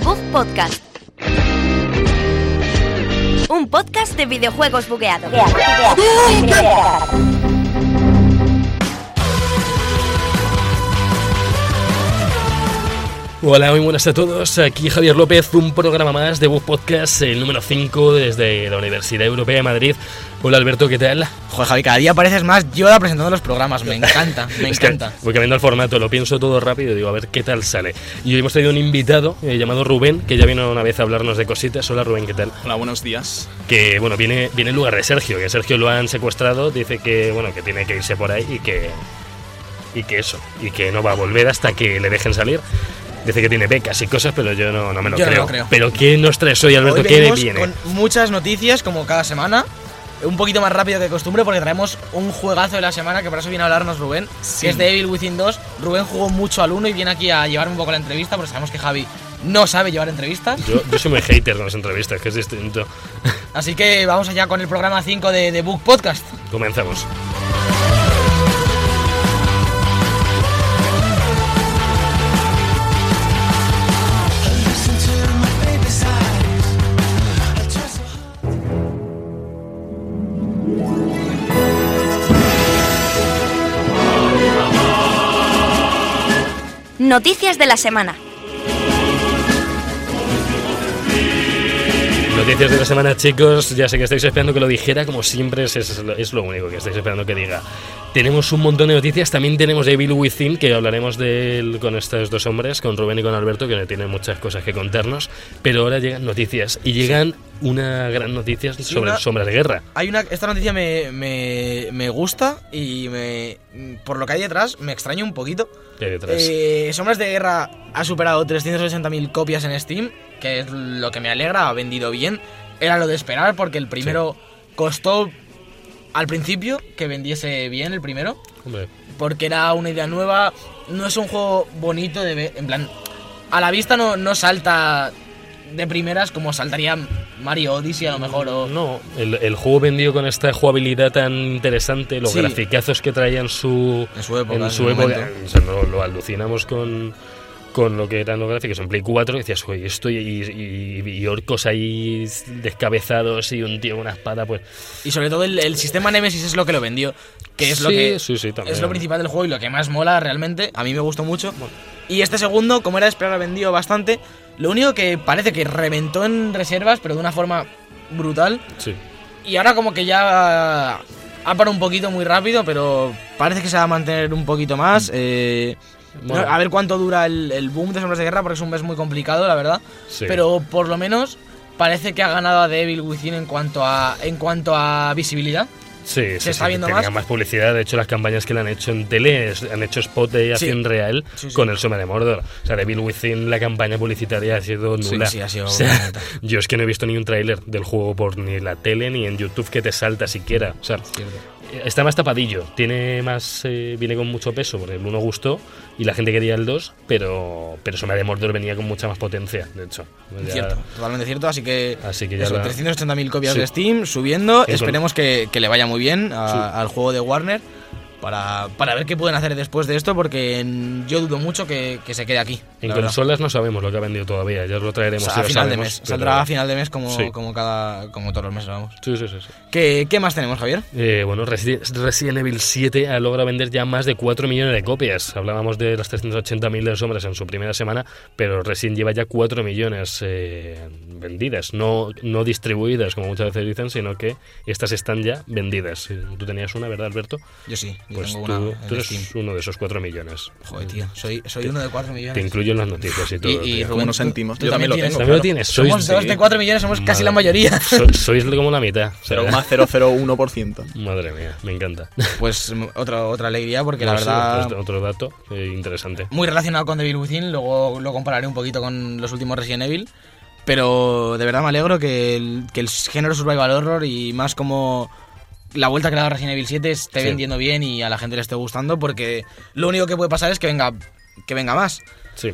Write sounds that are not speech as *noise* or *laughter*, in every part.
The Bug Podcast. Un podcast de videojuegos bugueados. Hola, muy buenas a todos. Aquí Javier López, un programa más de Bug Podcast, el número 5 desde la Universidad Europea de Madrid. Hola Alberto, ¿qué tal? Joder, Javi, cada día pareces más Yoda presentando los programas. Me encanta, me *laughs* Es que encanta. voy cambiando el formato, lo pienso todo rápido y digo, a ver qué tal sale. Y hoy hemos traído un invitado eh, llamado Rubén, que ya vino una vez a hablarnos de cositas. Hola Rubén, ¿qué tal? Hola, buenos días. Que bueno, viene, viene en lugar de Sergio, que Sergio lo han secuestrado, dice que bueno, que tiene que irse por ahí y que. Y que eso, y que no va a volver hasta que le dejen salir. Dice que tiene becas y cosas, pero yo no, no me lo, Yo no creo. lo creo. Pero ¿qué nos traes hoy, Alberto? Hoy ¿Qué viene? con muchas noticias, como cada semana. Un poquito más rápido que de costumbre porque traemos un juegazo de la semana que por eso viene a hablarnos Rubén, Sí. que es de Evil Within 2. Rubén jugó mucho al 1 y viene aquí a llevarme un poco la entrevista porque sabemos que Javi no sabe llevar entrevistas. Yo, yo soy muy hater con las entrevistas, que es distinto. Así que vamos allá con el programa 5 de The Book Podcast. Comenzamos. Noticias de la semana. Noticias de la semana, chicos. Ya sé que estáis esperando que lo dijera, como siempre, es, es lo- único que estáis esperando que diga. Tenemos un montón de noticias. También tenemos Evil Within, que hablaremos de él con estos dos hombres, con Rubén y con Alberto, que tienen muchas cosas que contarnos. Pero ahora llegan noticias. Y llegan una gran noticia sobre una- Sombras de Guerra. Hay una, esta noticia me, me, me gusta y me, por lo que hay detrás me extraña un poquito. Hay detrás. Eh, Sombras de Guerra ha superado 380.000 copias en Steam, que es lo que me alegra, ha vendido bien. Era lo de esperar porque el primero costó al principio que vendiese bien el primero, Hombre, porque era una idea nueva, no es un juego bonito de ver, en plan, a la vista no, no salta de primeras como saltaría Mario Odyssey a lo mejor o... no, el, el juego vendido con esta jugabilidad tan interesante, los Sí. graficazos que traían su, En su época, en en su el época, momento. o sea, no, lo alucinamos con, con lo que eran los gráficos en Play 4 y decías, oye, esto y, y- y orcos ahí descabezados y un tío con una espada, pues Y sobre todo el, el sistema Nemesis es lo que lo vendió, que es lo Sí, que sí, sí, también. es lo principal del juego y lo que más mola realmente. A mí me gustó mucho. Y este segundo, como era de esperar, ha vendido bastante. Lo único que parece que reventó en reservas, pero de una forma brutal. sí. Y ahora como que ya ha parado un poquito muy rápido, pero parece que se va a mantener un poquito más. eh, Bueno. No- a ver cuánto dura el, el boom de Sombras de Guerra, porque es un mes muy complicado, la verdad. Sí. Pero por lo menos parece que ha ganado a Devil Within en cuanto a, en cuanto a visibilidad. Sí, sí, se está sí, viendo tenía más. más publicidad. De hecho, las campañas que le han hecho en tele han hecho spot de Sí. acción real Sí, sí. con el Sombra de Mordor. O sea, Devil Within, la campaña publicitaria ha sido Sí, nula. sí, ha sido *laughs* O sea, yo es que no he visto ni un tráiler del juego por ni la tele ni en YouTube que te salta siquiera. O sea, está más tapadillo. Tiene más, eh, viene con mucho peso porque el 1 gustó y la gente quería el 2, pero, pero Sombra de Mordor venía con mucha más potencia, de hecho. Ya- Cierto, totalmente cierto. Así que, Así que ya eso, la- 380.000 copias Sí. de Steam subiendo. Esperemos que, que le vaya muy bien a- Sí. al juego de Warner para, para ver qué pueden hacer después de esto, porque en- yo dudo mucho que, que se quede aquí. En verdad. consolas no sabemos lo que ha vendido todavía, ya lo O traeremos. sea, si a final de mes. pero- Saldrá a final de mes como, Sí. como, cada, como todos los meses, vamos. Sí, sí, sí. sí. ¿Qué, qué más tenemos, Javier? Eh, bueno, Resi- Resident Evil 7 ha logrado vender ya más de 4 millones de copias. Hablábamos de las 380.000 de los hombres en su primera semana, pero Resident lleva ya 4 millones eh, vendidas. No, no distribuidas, como muchas veces dicen, sino que estas están ya vendidas. Tú tenías una, ¿verdad, Alberto? Yo sí, yo Pues tengo tú, una tú eres Steam. uno de esos 4 millones. Joder, tío, soy, soy uno de 4 millones. Te incluyo en las noticias y todo. Y, y tío. Rubén, nos tú- sentimos? tú Yo también lo tienes. tengo, ¿También lo claro. tienes? Sois, Somos dos de 4 millones, somos casi la mayoría. So- sois como la mitad. o sea, 0,001%. Madre mía, me encanta. Pues mm, otra, otra alegría, porque No, la sí, verdad. otro, otro dato eh, interesante. muy relacionado con Devil Within, luego lo compararé un poquito con los últimos Resident Evil, pero de verdad me alegro que el, que el género survival horror y más como la vuelta que le ha dado Resident Evil 7 esté Sí. vendiendo bien y a la gente le esté gustando, porque lo único que puede pasar es que venga, que venga más. Sí.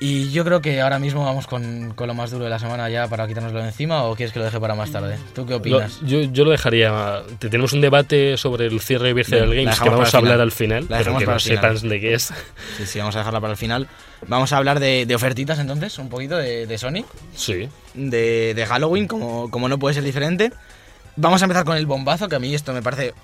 Y yo creo que ahora mismo vamos con, con lo más duro de la semana ya para quitárnoslo de encima o quieres que lo deje para más tarde. ¿Tú qué Lo- opinas? yo, yo lo dejaría. te- Tenemos un debate sobre el cierre de Virtual la Games que vamos a hablar al final, La pero que no sepan de qué es. Sí, sí, vamos a dejarla para el final. Vamos a hablar de, de ofertitas entonces, un poquito de, de Sonic, Sí. de, de Halloween, como, como no puede ser diferente. Vamos a empezar con el bombazo, que a mí esto me parece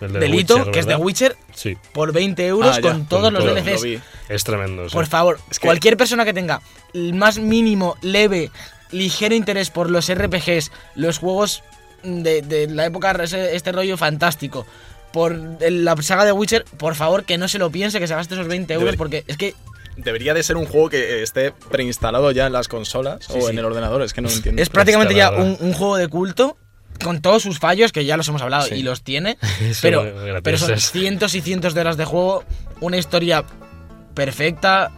el de delito, Witcher, que es de. Witcher, Sí, por 20 euros Ah, ya, con todos los todo, DLCs. es tremendo. sí. Por favor, Es que- cualquier persona que tenga el más mínimo, leve, ligero interés por los RPGs, los juegos de, de la época, ese- este rollo fantástico, por la saga de Witcher, por favor que no se lo piense, que se gaste esos 20 euros, Debería- porque es que Debería de ser un juego que esté preinstalado ya en las consolas o sí. en el ordenador, es que no lo entiendo. es prácticamente ya un juego de culto. Con todos sus fallos, que ya los hemos hablado Sí. y los tiene, *laughs* pero, pero son cientos y cientos de horas de juego, una historia perfecta,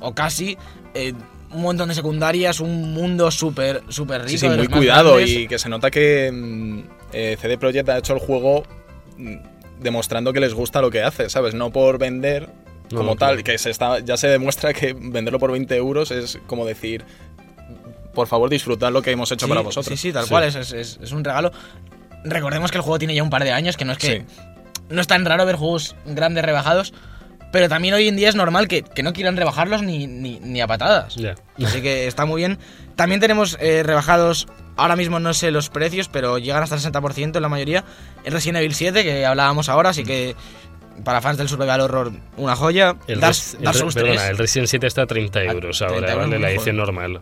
o casi, eh, un montón de secundarias, un mundo súper súper rico. Sí, sí, muy cuidado grandes. y que se nota que mm, eh, CD Projekt ha hecho el juego mm, demostrando que les gusta lo que hace, ¿sabes? No por vender No, como no, tal, claro. que se está, ya se demuestra que venderlo por 20 euros es como decir, por favor disfrutad lo que hemos hecho Sí, para vosotros. Sí, sí, tal Sí. cual, es, es- es- un regalo. Recordemos que el juego tiene ya un par de años, que no es que Sí. no es tan raro ver juegos grandes rebajados, pero también hoy en día es normal que, que no quieran rebajarlos ni, ni, ni a patadas. Ya. Así que está muy bien. También tenemos eh, rebajados, ahora mismo no sé los precios, pero llegan hasta el 60% en la mayoría. El Resident Evil 7, que hablábamos ahora, así que para fans del survival horror, una joya. El, Dark, el Dark Souls perdona, 3. el Resident 7 está a 30 euros 30 ahora, euros, ¿vale? La edición normal.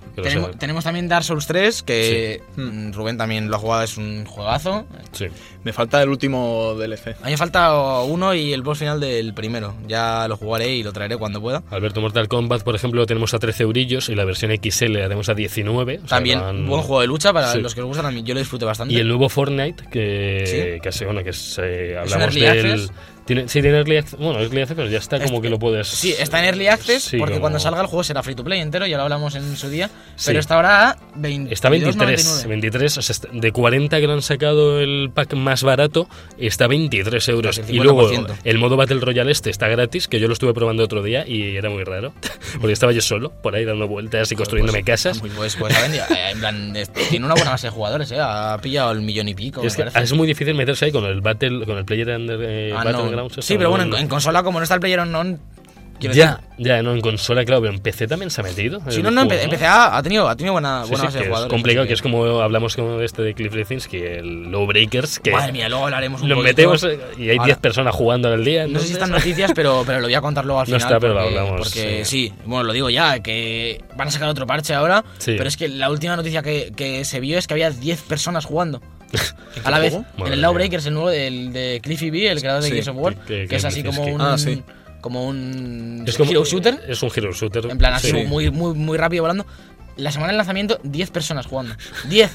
Tenemos, también Dark Souls 3, que Sí. mm, Rubén también lo ha jugado, es un juegazo. Sí. Me falta el último DLC. A mí me falta uno y el boss final del primero. Ya lo jugaré y lo traeré cuando pueda. Alberto Mortal Kombat, por ejemplo, lo tenemos a 13 eurillos y la versión XL la tenemos a 19. o sea, También van- buen juego de lucha para Sí. los que os gustan. A mí yo lo disfruté bastante. Y el nuevo Fortnite, que, Sí. que se- bueno, que se, hablamos del... Tiene, sí, tiene early access. Bueno, early access, pero ya está como Este- que lo puedes... Sí, está en Early Access Sí, porque como- cuando salga el juego será free to play entero, ya lo hablamos en su día. Sí. Pero está ahora a 22, Está 23, 99. 23, o sea, de 40 que lo han sacado el pack más barato, está 23 euros. Y luego 50%. el modo Battle Royale este está gratis, que yo lo estuve probando otro día y era muy raro, *laughs* porque estaba yo solo, por ahí dando vueltas y construyéndome casas. Pues, pues, pues vendido- eh, en plan, tiene una buena base de jugadores, ¿eh? Ha pillado el millón y pico. Es, me que parece. es muy difícil meterse ahí con el Battle, con el Player Under, eh, Ah, no. Sí, pero bueno, no- en, en consola, como no está el Player quiero Ya, ya, no, en consola, claro, pero en PC también se ha metido. Si no, no, juego, a, ha tenido, ha tenido buena, Sí, buena sí, base de es jugadores. complicado, así que es como hablamos de este de Cliff Lezinski, el Lowbreakers, que Madre mía, luego hablaremos un lo poquito. metemos eh, y hay Ahora- 10 personas jugando al día. No sé si están noticias, pero, pero lo voy a contar luego al No final. está, pero lo porque, hablamos, Porque sí. sí. bueno, lo digo ya, que van a sacar otro parche ahora. Pero es que la última noticia que, que se vio es que había 10 personas jugando. A la vez, juego? en Madre el mía. Lawbreakers, el nuevo del, de Cliffy B, el creador de Sí, Gears of War, que- que, que es así como que- un, Ah, sí. como un Es como- hero shooter. Es un hero shooter. En plan, así sí. muy, muy, muy rápido volando. La semana del lanzamiento, 10 personas jugando. 10.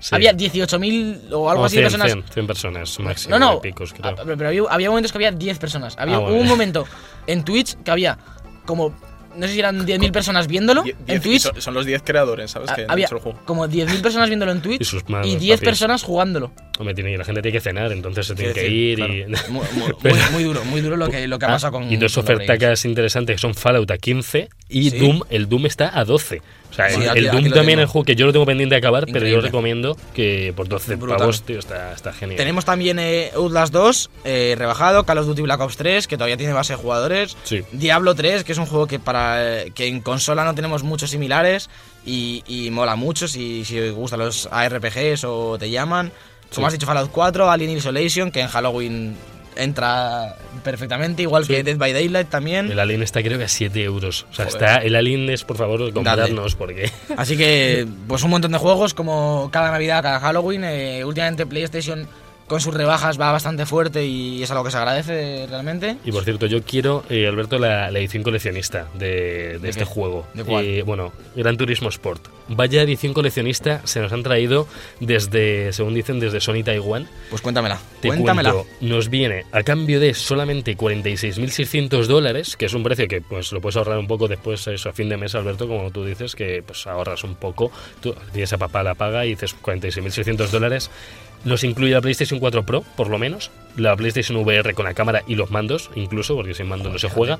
Sí. Había 18.000 o algo No, así de 100, personas. 100, 100 personas máximo. No, no. picos, creo. Ah, Pero, había, había momentos que había 10 personas. Había Ah, vale. un momento en Twitch que había como. No sé si eran 10.000 personas viéndolo Die- en Twitch. son, son los 10 creadores, ¿sabes? Ah, Que había hecho el juego. como 10.000 personas viéndolo en Twitch Y sus manos, y 10 papis. personas jugándolo. Hombre, tiene, y la gente tiene que cenar, entonces se tiene Quiero que ir. decir, y... claro, *laughs* Muy, muy- Pero- muy- muy duro, muy duro lo *laughs* que, lo que ha Ah, pasado con. y dos ofertacas interesantes que son Fallout a 15 y Sí. Doom, el Doom está a 12. O sea, Sí, el, aquí- el Doom también es el juego que yo lo tengo pendiente de acabar, pero yo recomiendo que por 12 Brutal. pavos, tío, está, está genial. Tenemos también eh, Outlast 2 eh, rebajado, Call of Duty Black Ops 3, que todavía tiene base de jugadores. Sí. Diablo 3, que es un juego que para eh, que en consola no tenemos muchos similares y, y mola mucho si, si os gustan los ARPGs o te llaman. Como Sí. has dicho, Fallout 4, Alien Isolation, que en Halloween entra perfectamente, igual que Dead by Daylight también. El Alien está creo que a 7 euros. O sea, Joder. está, el Alien es, por favor, comprarnos porque... Así que, pues un montón de juegos, como cada Navidad, cada Halloween. eh, últimamente PlayStation con sus rebajas va bastante fuerte y es algo que se agradece realmente. Y por cierto, yo quiero, eh, Alberto, la, la edición coleccionista de, de ¿De este qué? juego. ¿De cuál? Eh, bueno, Gran Turismo Sport. Vaya edición coleccionista se nos han traído desde, según dicen, desde Sony Taiwán. Pues cuéntamela, Te cuéntamela. cuento, nos viene a cambio de solamente 46.600 dólares, que es un precio que pues lo puedes ahorrar un poco después, eso, a fin de mes, Alberto, como tú dices, que pues ahorras un poco. Tú tienes a papá la paga y dices 46.600 dólares. Nos incluye la PlayStation 4 Pro, por lo menos. la PlayStation VR con la cámara y los mandos, incluso, porque sin mando no se juega.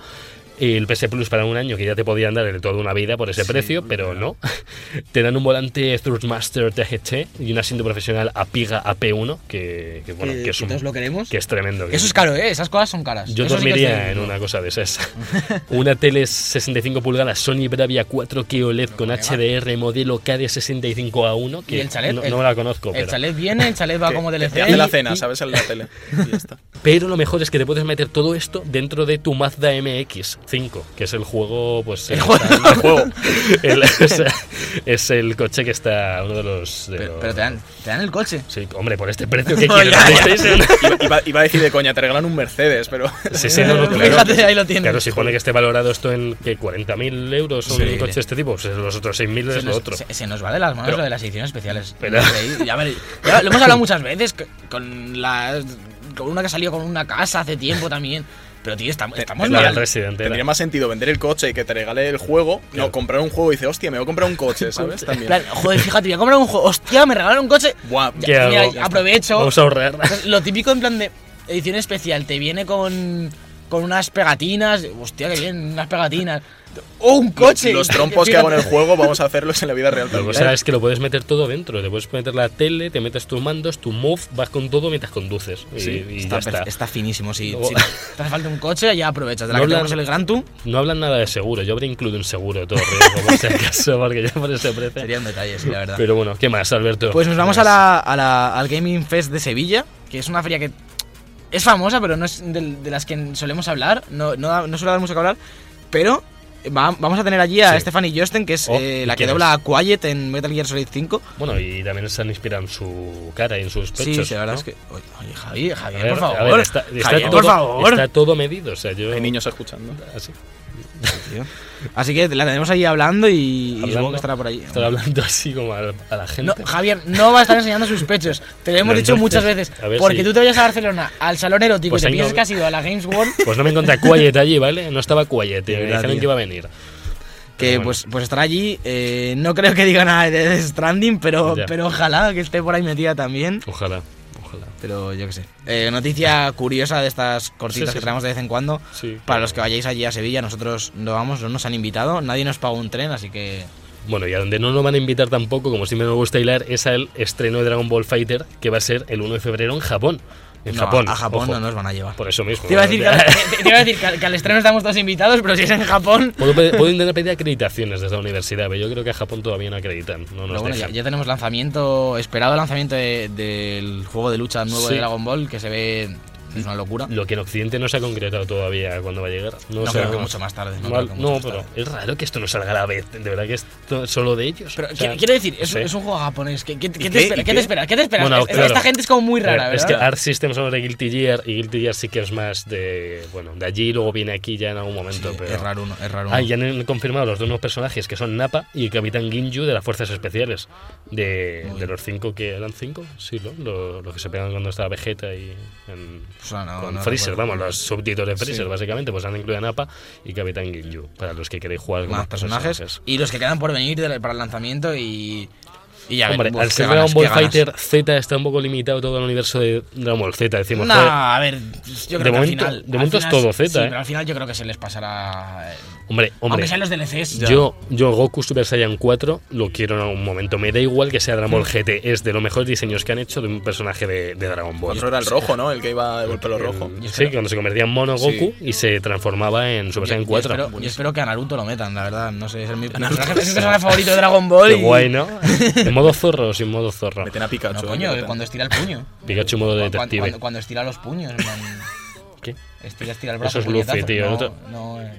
El PS Plus para un año que ya te podían dar de toda una vida por ese precio, pero no. *laughs* te dan un volante Thrustmaster TGT y un asiento profesional Apiga AP1, que, que, bueno, Que- que es que un- lo queremos. que es tremendo. Eso es caro, ¿eh? Esas cosas son caras. Yo Eso sí que dormiría estoy- en una cosa de esas. *laughs* una tele 65 pulgadas Sony Bravia 4K OLED con HDR modelo KD65A1, que ¿Y el chalet? no, El- no me la conozco, El pero, chalet viene, el chalet va Que- *laughs* como que DLC. te hace la y- cena, y- ¿sabes? En la tele. Y ya está. pero lo mejor es que te puedes meter todo esto dentro de tu Mazda MX5, que es el juego, pues El eh, juego. está- *laughs* El juego. el- sea, es el coche que está uno de los, de Pero, los- pero te, dan, te dan el coche. Sí, hombre, por este precio que *laughs* No, quieres ya, *laughs* ya. PlayStation? Iba, iba- a decir de coña, te regalan un Mercedes, pero. Sí, sí, no, no, claro. Fíjate, ahí lo tienes. Claro, si pone que esté valorado esto en que 40.000 euros un Sí. coche de este tipo, pues los otros 6.000 se es lo nos, otro. se- se nos va de las manos Pero- lo de las ediciones especiales. Pero-. Ya ver- ya lo hemos hablado muchas veces con la con una que salió con una casa hace tiempo también. Pero tío, estamos, estamos La mal. del Resident era. Tendría más sentido vender el coche y que te regale el juego, Claro. no comprar un juego y dice, hostia, me voy a comprar un coche, *laughs* ¿sabes? En También. plan, joder, fíjate, voy a comprar un juego. Hostia, me regalaron un coche. Buah, Ya, aprovecho. Vamos a ahorrar. *laughs* Lo típico en plan de edición especial, te viene con, con unas pegatinas. Hostia, que bien, unas pegatinas. ¡Oh, un coche! Los trompos que hago en el juego *laughs* vamos a hacerlos en la vida real también. cosa es que lo puedes meter todo dentro. Te puedes meter la tele, te metes tus mandos, tu move, vas con todo mientras conduces. Y, Sí, y Está, ya está. está finísimo, sí. Luego- Si *laughs* te hace falta un coche, ya aprovechas. De la No que hablan- el Gran Tour, No hablan nada de seguro. Yo habría incluido un seguro de todo riesgo, por si acaso, *laughs* porque ya por ese precio. sería un detalle, sí, la verdad. Pero bueno, ¿qué más, Alberto? Pues nos vamos a la, a la- al Gaming Fest de Sevilla, que es una feria que es famosa, pero no es de, de las que solemos hablar. No, no, no suele dar mucho que hablar. Pero va- vamos a tener allí a Sí. Stephanie Josten, que es Oh, eh, ¿y la que dobla a Quiet en Metal Gear Solid 5. Bueno, y también se han inspirado en su cara y en sus Sí, pechos. sí, la verdad ¿no? es que. Oye, Javier, ver, por favor. ver, está, está Javier, todo, por favor. está todo medido. O sea, yo. Hay niños escuchando. Así. Tío. Así que la tenemos ahí hablando y, y supongo Hablando. que estará por ahí. Estar hablando así como a, a la gente. No, Javier, no va a estar enseñando sus pechos. Te lo hemos dicho muchas veces. a Porque si- tú te vayas a Barcelona al salón erótico Pues y te piensas no- que has ido a la Games World. Pues no me encontré Quiet allí, ¿vale? No estaba Quiet. Y me dijeron tío. que iba a venir. Que bueno. pues, pues estará allí. eh, no creo que diga nada de Stranding, pero, Ya. pero ojalá que esté por ahí metida también. Ojalá. Pero yo qué sé. Eh, noticia curiosa de estas cortitas Sí, sí, que traemos de vez en cuando. Sí, Para los que vayáis allí a Sevilla, nosotros no vamos, no nos han invitado. Nadie nos pagó un tren, así que. Bueno, y a donde no nos van a invitar tampoco, como siempre me gusta hilar, es al estreno de Dragon Ball Fighter, que va a ser el 1 de febrero en Japón. En no, Japón. A Japón ojo. no nos van a llevar. Por eso mismo. Te iba a decir, que, ¿no? te- *laughs* te iba a decir que al- que al estreno estamos todos invitados, pero si es en Japón. Puedo, intentar pedir acreditaciones desde la universidad, pero yo creo que a Japón todavía no acreditan. No Pero nos bueno, ya, tenemos lanzamiento, esperado lanzamiento de- del juego de lucha nuevo Sí. de Dragon Ball, que se ve. Es una locura. Lo que en Occidente no se ha concretado todavía cuando va a llegar. No, No creo que mucho más tarde. No, Mal- pero tarde. es raro que esto no salga a la vez. De verdad que es solo de ellos. Pero O sea, quiero decir, es, sí. es un juego japonés. ¿Qué, qué- qué ¿Y te espera? ¿Y ¿Qué te esperas? ¿Qué te esperas? Bueno, Esta- claro. Gente es como muy ver, rara, Es ¿verdad? que Art System son de Guilty Gear y Guilty Gear sí que es más de. Bueno, de allí y luego viene aquí ya en algún momento. Sí, pero... Es raro, uno, es raro. Ah, uno. y han confirmado los dos nuevos personajes que son Nappa y el Capitán Ginju de las Fuerzas Especiales. De, los cinco que eran cinco, sí, ¿no? Los, los que se pegan cuando estaba Vegeta y. En, O sea, no- con no Freezer, vamos, los subtítulos de Freezer, Sí. básicamente, pues han incluido a Nappa y Capitán Ginju, para los que queréis jugar con Más personajes. Y los que quedan por venir de- para el lanzamiento y. Y ya Hombre, al ser Dragon Ball. Fighter Z está un poco limitado todo el universo de Dragon Ball Z, decimos. No, a ver, yo creo De que momento- al final. de al momento es todo Z, sí, ¿eh? pero al final yo creo que se les pasará. Eh, hombre, hombre. Aunque sean los DLCs. Yo, yo Goku Super Saiyan 4 lo quiero en algún momento. Me da igual que sea Dragon Ball GT. Es de los mejores diseños que han hecho de un personaje de, de Dragon Ball. Otro era el rojo, ¿no? El que iba de pelo rojo. El- sí, cuando se convertía en mono Sí. Goku y se transformaba en Super Saiyan Yo 4. espero, yo espero que a Naruto lo metan, la verdad. No sé, es el mi personaje, es favorito de Dragon Ball. Qué y- guay, ¿no? *laughs* ¿En modo zorro o sin modo zorro? Meten a Pikachu. No, ¿eh? coño, cuando estira el puño. Pikachu modo Cuando, detective. cuando- cuando estira los puños. en plan, ¿Qué? Estira, estira el brazo. Eso es Luffy, tío, No, no, eh.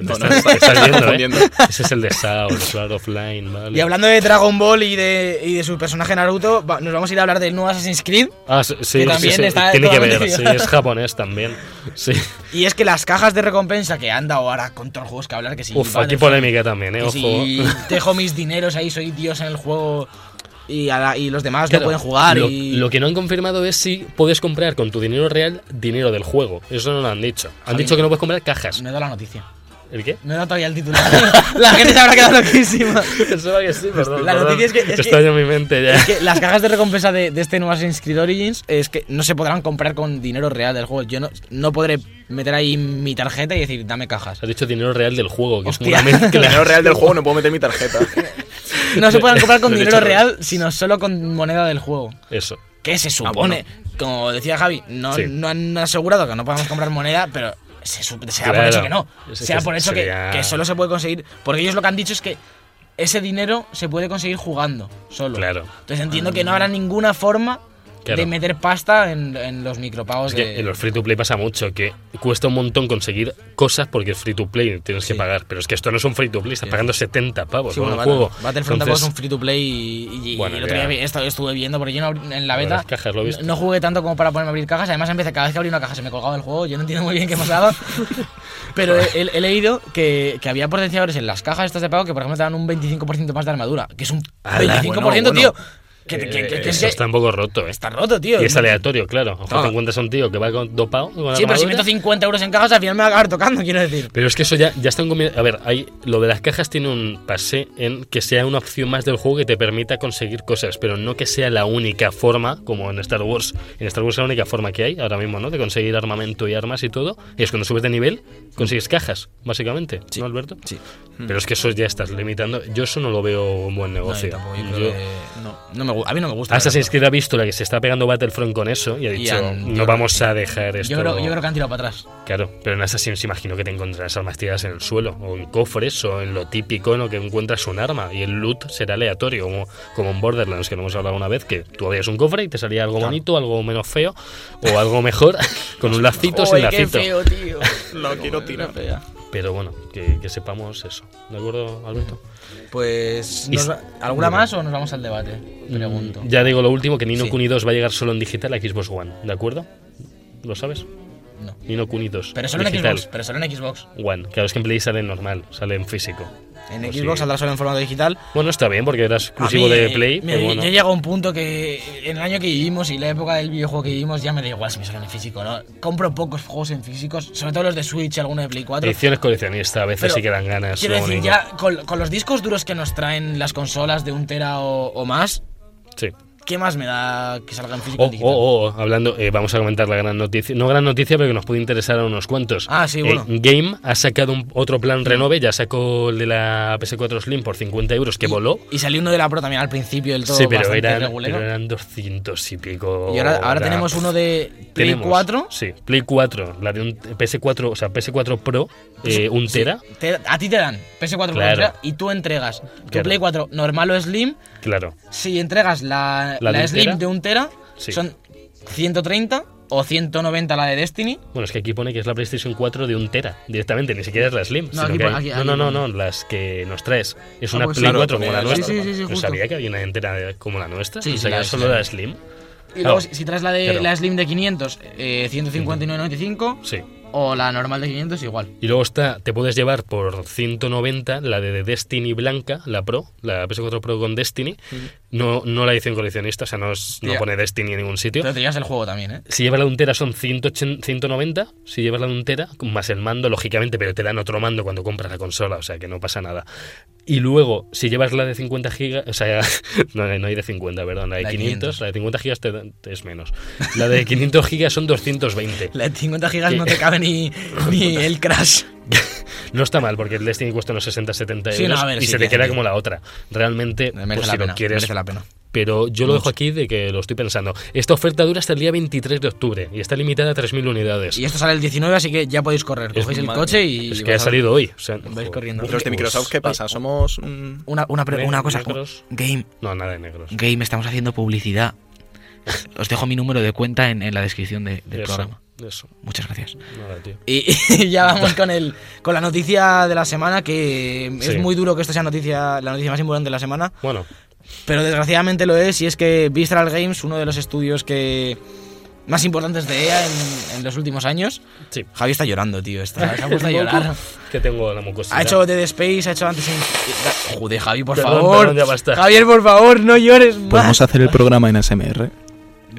No, estás- no, estás viendo, ¿eh? Ese es el de Sao, el Sword of Line, ¿vale? Y hablando de Dragon Ball y de, y de su personaje Naruto, va- nos vamos a ir a hablar del nuevo Assassin's Creed. Ah, sí, sí, que sí, también sí, está tiene que ver, sí, es japonés también. Sí. *laughs* Y es que las cajas de recompensa que han dado ahora con todos los juegos que hablar, que si. Uf, aquí polémica también, ¿eh? Ojo. si *laughs* dejo mis dineros ahí, soy dios en el juego y, a la- y los demás Claro, no pueden jugar. Lo, y... lo que no han confirmado es si puedes comprar con tu dinero real dinero del juego. Eso no lo han dicho. Han Javi, dicho que no puedes comprar cajas. No he dado la noticia. ¿El qué? No he dado todavía el titular. *laughs* la gente se habrá quedado loquísima. *laughs* Pensaba que sí, perdón. La perdón. noticia es que- es que- Está en mi mente ya. Es que las cajas de recompensa de, de este nuevo Assassin's Creed Origins es que no se podrán comprar con dinero real del juego. Yo no, no podré meter ahí mi tarjeta y decir, dame cajas. Has dicho dinero real del juego, que Hostia. es una *laughs* dinero real del juego no puedo meter mi tarjeta. No se podrán comprar con dinero real, sino solo con moneda del juego. Eso. Que se supone, como decía Javi, no, Ah, Sí. no han asegurado que no podamos comprar moneda, pero se, sea por hecho que no. Sea que por hecho que, sería- que solo se puede conseguir. Porque ellos lo que han dicho es que ese dinero se puede conseguir jugando solo. Claro. Entonces entiendo que no habrá ninguna forma Claro. de meter pasta en, en los micropagos Es de. que en los free to play pasa mucho, que cuesta un montón conseguir cosas porque es free to play, tienes que pagar. Pero es que esto no es un free to play, estás Sí. pagando 70 pavos Sí, por bueno, un juego. Battlefront Entonces, es un free to play y, y- y Bueno, el otro día estuve viendo porque yo no en la beta las cajas, lo he visto. no jugué tanto como para ponerme a abrir cajas. Además, empecé cada vez que abrí una caja se me colgaba el juego. Yo no entiendo muy bien qué pasaba. *laughs* Pero he, leído que, que había potenciadores en las cajas estas de pago que, por ejemplo, te dan un 25% más de armadura. Que es un ¡Hala! 25%, Bueno, tío. bueno. Que- que- eh, que es eso que está un poco roto, ¿eh? está roto, tío. Y es aleatorio, claro. Ojo, Claro. te encuentras a un tío que va con dopado. Con Sí, pero si meto 50 euros en cajas, al final me va a acabar tocando, quiero decir. Pero es que eso ya, ya está en A ver, hay, lo de las cajas tiene un pase en que sea una opción más del juego que te permita conseguir cosas, pero no que sea la única forma, como en Star Wars. En Star Wars es la única forma que hay ahora mismo, ¿no? De conseguir armamento y armas y todo. Y es cuando subes de nivel, consigues cajas, básicamente. ¿No, Alberto? Sí. Pero es que eso ya estás limitando. Yo eso no lo veo un buen negocio. tampoco, yo Yo- creo que- no me a mí no me gusta. Assassin's. Creed ha visto la que se está pegando Battlefront con eso y ha Y dicho, han- no vamos a dejar esto. Yo creo, yo creo que han tirado para atrás. Claro, pero en Assassin's imagino que te encontrarás armas tiradas en el suelo, o en cofres, o en lo típico en lo que encuentras un arma, y el loot será aleatorio, como, como en Borderlands, que lo hemos hablado una vez, que tú abrías un cofre y te salía algo bonito, algo menos feo, o algo mejor, *laughs* con un lacito sin Uy, qué lacito. feo, tío. *laughs* Lo quiero tirar. Fea. Pero bueno, que, que sepamos eso. ¿De acuerdo, Alberto? Pues, Y ¿nos ¿alguna más o nos vamos al debate? Pregunto. Ya digo lo último, que Nino Sí. Kuni 2 va a llegar solo en digital a Xbox One, ¿de acuerdo? ¿Lo sabes? No. Nino Kuni 2. Pero solo en digital. Xbox. Pero solo en Xbox. One. Claro, es que en Play sale normal, sale en físico. En Pues Xbox sí. saldrá solo en formato digital. Bueno, está bien porque era exclusivo mí, de Play. yo- bueno. Yo llego a un punto que en el año que vivimos y la época del videojuego que vivimos ya me da igual si me salen en físico, ¿no? Compro pocos juegos en físicos, sobre todo los de Switch y alguno de Play 4. Ediciones coleccionistas, a veces Pero sí que dan ganas. Quiero decir, ya con, con los discos duros que nos traen las consolas de un tera o, o más, Sí. ¿Qué más me da que salga en físico? Oh, oh, oh, hablando, eh, vamos a comentar la gran noticia. No gran noticia, pero que nos puede interesar a unos cuantos. Ah, sí, bueno. Eh, Game ha sacado un- otro plan renove, ya sacó el de la PS4 Slim por 50 euros, que Y- voló. Y salió uno de la Pro también al principio del todo. Sí, pero eran, pero eran 200 y pico. Y ahora, ahora tenemos uno de Play Tenemos, 4. Sí, Play 4, la de un PS4, o sea, PS4 Pro, eh, un Sí, tera, te- a ti te dan PS4 Pro Claro. Tera y tú entregas tu Claro. Play 4 normal o Slim. Claro. Si entregas la, ¿La la, de un Slim de un Tera, Sí. son 130 o 190 la de Destiny. Bueno, es que aquí pone que es la PlayStation 4 de un tera, directamente, ni siquiera es la Slim. No, sino aquí que pon- hay- aquí- no, no, no, las que nos traes. Es Ah, una pues Play claro, 4 como la nuestra. sí, sí, sí, no sabía que había una entera como la nuestra. Sí, o sí, sea, la solo la. Slim. Y luego, Claro. si, si traes la, de, Claro. la Slim de 500, eh, 159.95. Sí. O la normal de 500, igual. Y luego está, te puedes llevar por 190 la de Destiny blanca, la Pro, la PS4 Pro con Destiny. No, no la edición coleccionista, o sea, no, es- no pone Destiny en ningún sitio. Pero te llevas el juego también, ¿eh? Si llevas la de son 180 190, si llevas la de más el mando, lógicamente, pero te dan otro mando cuando compras la consola, o sea que no pasa nada. Y luego, si llevas la de 50 gigas, o sea, *laughs* no, no hay de 50, perdón, la de La de 500, 500. la de 50 gigas te dan- es menos. La de 500 gigas son 220. La de 50 gigas ¿Qué? no te cabe ni, *laughs* ni el crash. *laughs* No está mal, porque el Destiny cuesta unos 60-70 Sí, no, euros a ver, y sí, se te queda como la otra. Realmente, Merece pues la si pena. lo quieres, Merece la pena. pero yo lo dejo aquí de que lo estoy pensando. Esta oferta dura hasta el día 23 de octubre y está limitada a 3.000 unidades. Y esto sale el 19, así que ya podéis correr. Es Cogéis el madre. coche y. es que ha salido hoy. o sea, vais joder. corriendo. ¿Y los de Microsoft qué pasa? Somos. mm, Una, Ne- una cosa. negros. Game, No, nada de negros. Game, estamos haciendo publicidad. *laughs* Os dejo mi número de cuenta en, en la descripción de- del Eso, programa. Eso. Muchas gracias. Nada, tío. Y, *laughs* y ya vamos con el con la noticia de la semana, que Sí. es muy duro que esto sea noticia, la noticia más importante de la semana, Bueno, pero desgraciadamente lo es, y es que Visceral Games, uno de los estudios que más importantes de EA en, en los últimos años, sí. Javi está llorando, tío, está, se ha puesto a *laughs* llorar. Que tengo la mucosidad. Ha hecho Dead Space, ha hecho antes... en- Joder, Javi, por Perdón, favor. perdón, ya basta. Javier, por favor, no llores más. Podemos hacer el programa en ASMR.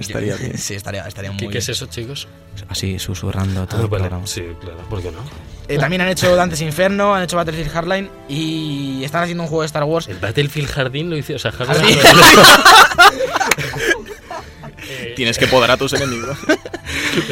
Estaría *laughs* bien. Sí, estaría, estaría muy ¿Qué, bien. qué es eso, chicos? Así, susurrando todo Ah, el vale. programa. Sí, claro, ¿por qué no? Eh, también han hecho Dantes Inferno, han hecho Battlefield Hardline y están haciendo un juego de Star Wars. El Battlefield Jardín lo hice, o sea, Jardín. *laughs* Tienes que podar a tus enemigos. *laughs*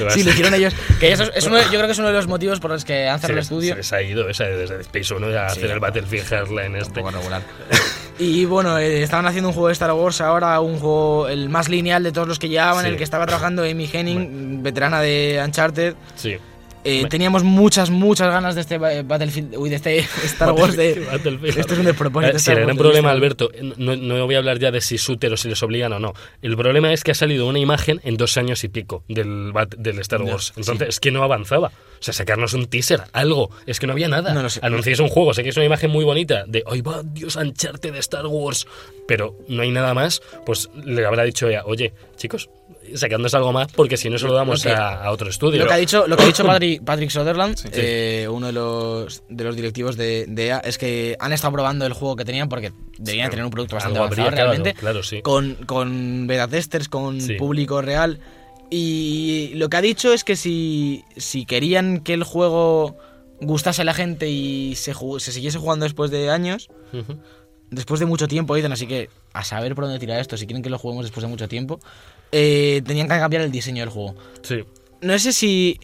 Sí, lo hicieron ellos. Que eso es, es uno, yo creo que es uno de los motivos por los que han cerrado el estudio. se les ha ido esa desde Space 1 a Sí, hacer el un Battlefield Hardline este. poco regular. *laughs* Y bueno, eh, estaban haciendo un juego de Star Wars ahora, un juego el más lineal de todos los que llevaban, Sí. el que estaba trabajando Amy Henning, veterana de Uncharted. Sí. Eh, teníamos muchas, muchas ganas de este ba- Battlefield, uy, de este *laughs* Star Wars de... *laughs* Esto es un despropósito. Eh, el gran problema, Alberto, eh, no, no voy a hablar ya de si shooter o si les obligan o no. El problema es que ha salido una imagen en dos años y pico del, del Star Wars. Entonces, es que no avanzaba. O sea, sacarnos un teaser, algo. Es que no había nada. No lo sé. Anunciáis un juego, sé que es una imagen muy bonita de, ¡ay, va, Dios, ancharte de Star Wars! Pero no hay nada más, pues le habrá dicho ella, oye, chicos, sacándonos algo más, porque si no se lo damos a, a otro estudio. Lo que ha dicho, lo que ha dicho Patrick, Patrick Sutherland, Sí. eh, uno de los, de los directivos de, de EA, es que han estado probando el juego que tenían porque debían Sí, tener un producto bastante avanzado habría, realmente. claro, sí. Con, con beta testers, con Sí. público real. Y lo que ha dicho es que si, si querían que el juego gustase a la gente y se, se siguiese jugando después de años. Después de mucho tiempo, dicen, así que a saber por dónde tirar esto, si quieren que lo juguemos después de mucho tiempo, eh, tenían que cambiar el diseño del juego. Sí. No sé si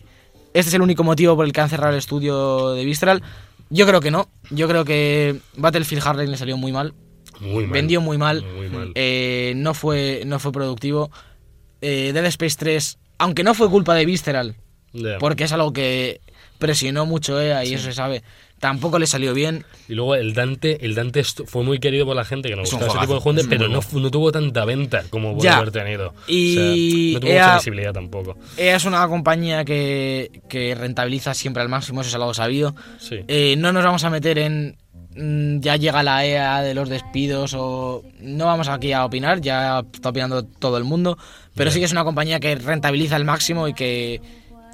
este es el único motivo por el que han cerrado el estudio de Visceral. Yo creo que no. Yo creo que Battlefield Hardline le salió muy mal. Muy mal. Vendió muy mal. Muy mal. Eh, no, fue, no fue productivo. Eh, Dead Space 3, aunque no fue culpa de Visceral, porque es algo que presionó mucho EA y eso se sabe, tampoco le salió bien. Y luego el Dante, el Dante fue muy querido por la gente que nos Es gustaba ese tipo de juegos, pero no, no tuvo tanta venta como puede Ya. haber tenido. Y O sea, no tuvo EA mucha visibilidad tampoco. EA es una compañía que, que rentabiliza siempre al máximo, eso es algo sabido. Sí. Eh, no nos vamos a meter en mm, ya llega la EA de los despidos o no vamos aquí a opinar, ya está opinando todo el mundo, pero sí que es una compañía que rentabiliza al máximo y que,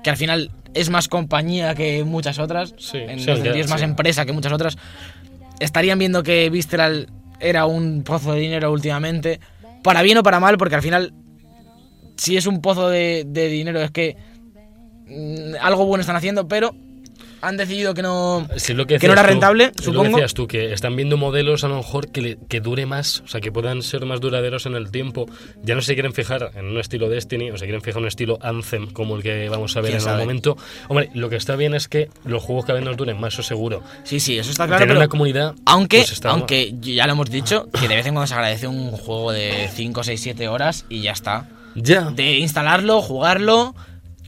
que al final es más compañía que muchas otras, Sí, en sí, sentido es más empresa que muchas otras. Estarían viendo que Visceral era un pozo de dinero últimamente, para bien o para mal, porque al final si es un pozo de, de dinero es que mm, algo bueno están haciendo, pero han decidido que no... Sí, lo que, que no era decías tú, rentable, es Lo que supongo. decías tú, que están viendo modelos a lo mejor que, le- que dure más, o sea, que puedan ser más duraderos en el tiempo. Ya no se quieren fijar en un estilo Destiny, o se quieren fijar en un estilo Anthem, como el que vamos a ver ¿Quién en algún momento. Hombre, lo que está bien es que los juegos vez nos duren más, eso seguro. Sí, sí, eso está claro. Tener pero una comunidad. aunque, pues, está- aunque ya lo hemos dicho, que de vez en cuando se agradece un juego de 5, 6, 7 horas y ya está. Ya. De instalarlo, jugarlo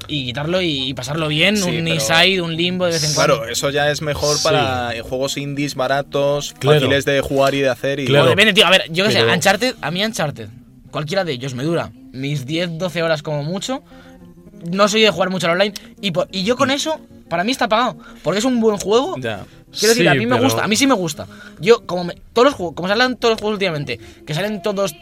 y quitarlo y, y pasarlo bien. Sí, un inside, un limbo de vez en cuando. Claro, eso ya es mejor Sí. para juegos indies baratos, Claro. fáciles de jugar y de hacer. Y Claro. Depende, tío. A ver, yo qué sé, Uncharted, a mí Uncharted, cualquiera de ellos me dura mis 10, 12 horas como mucho. No soy de jugar mucho al online. Y, por- y yo con eso, para mí está pagado. Porque es un buen juego. Ya. Quiero decir, Sí, a mí me gusta, a mí sí me gusta. Yo, como me- todos los juegos, como salen todos los juegos últimamente, que salen todos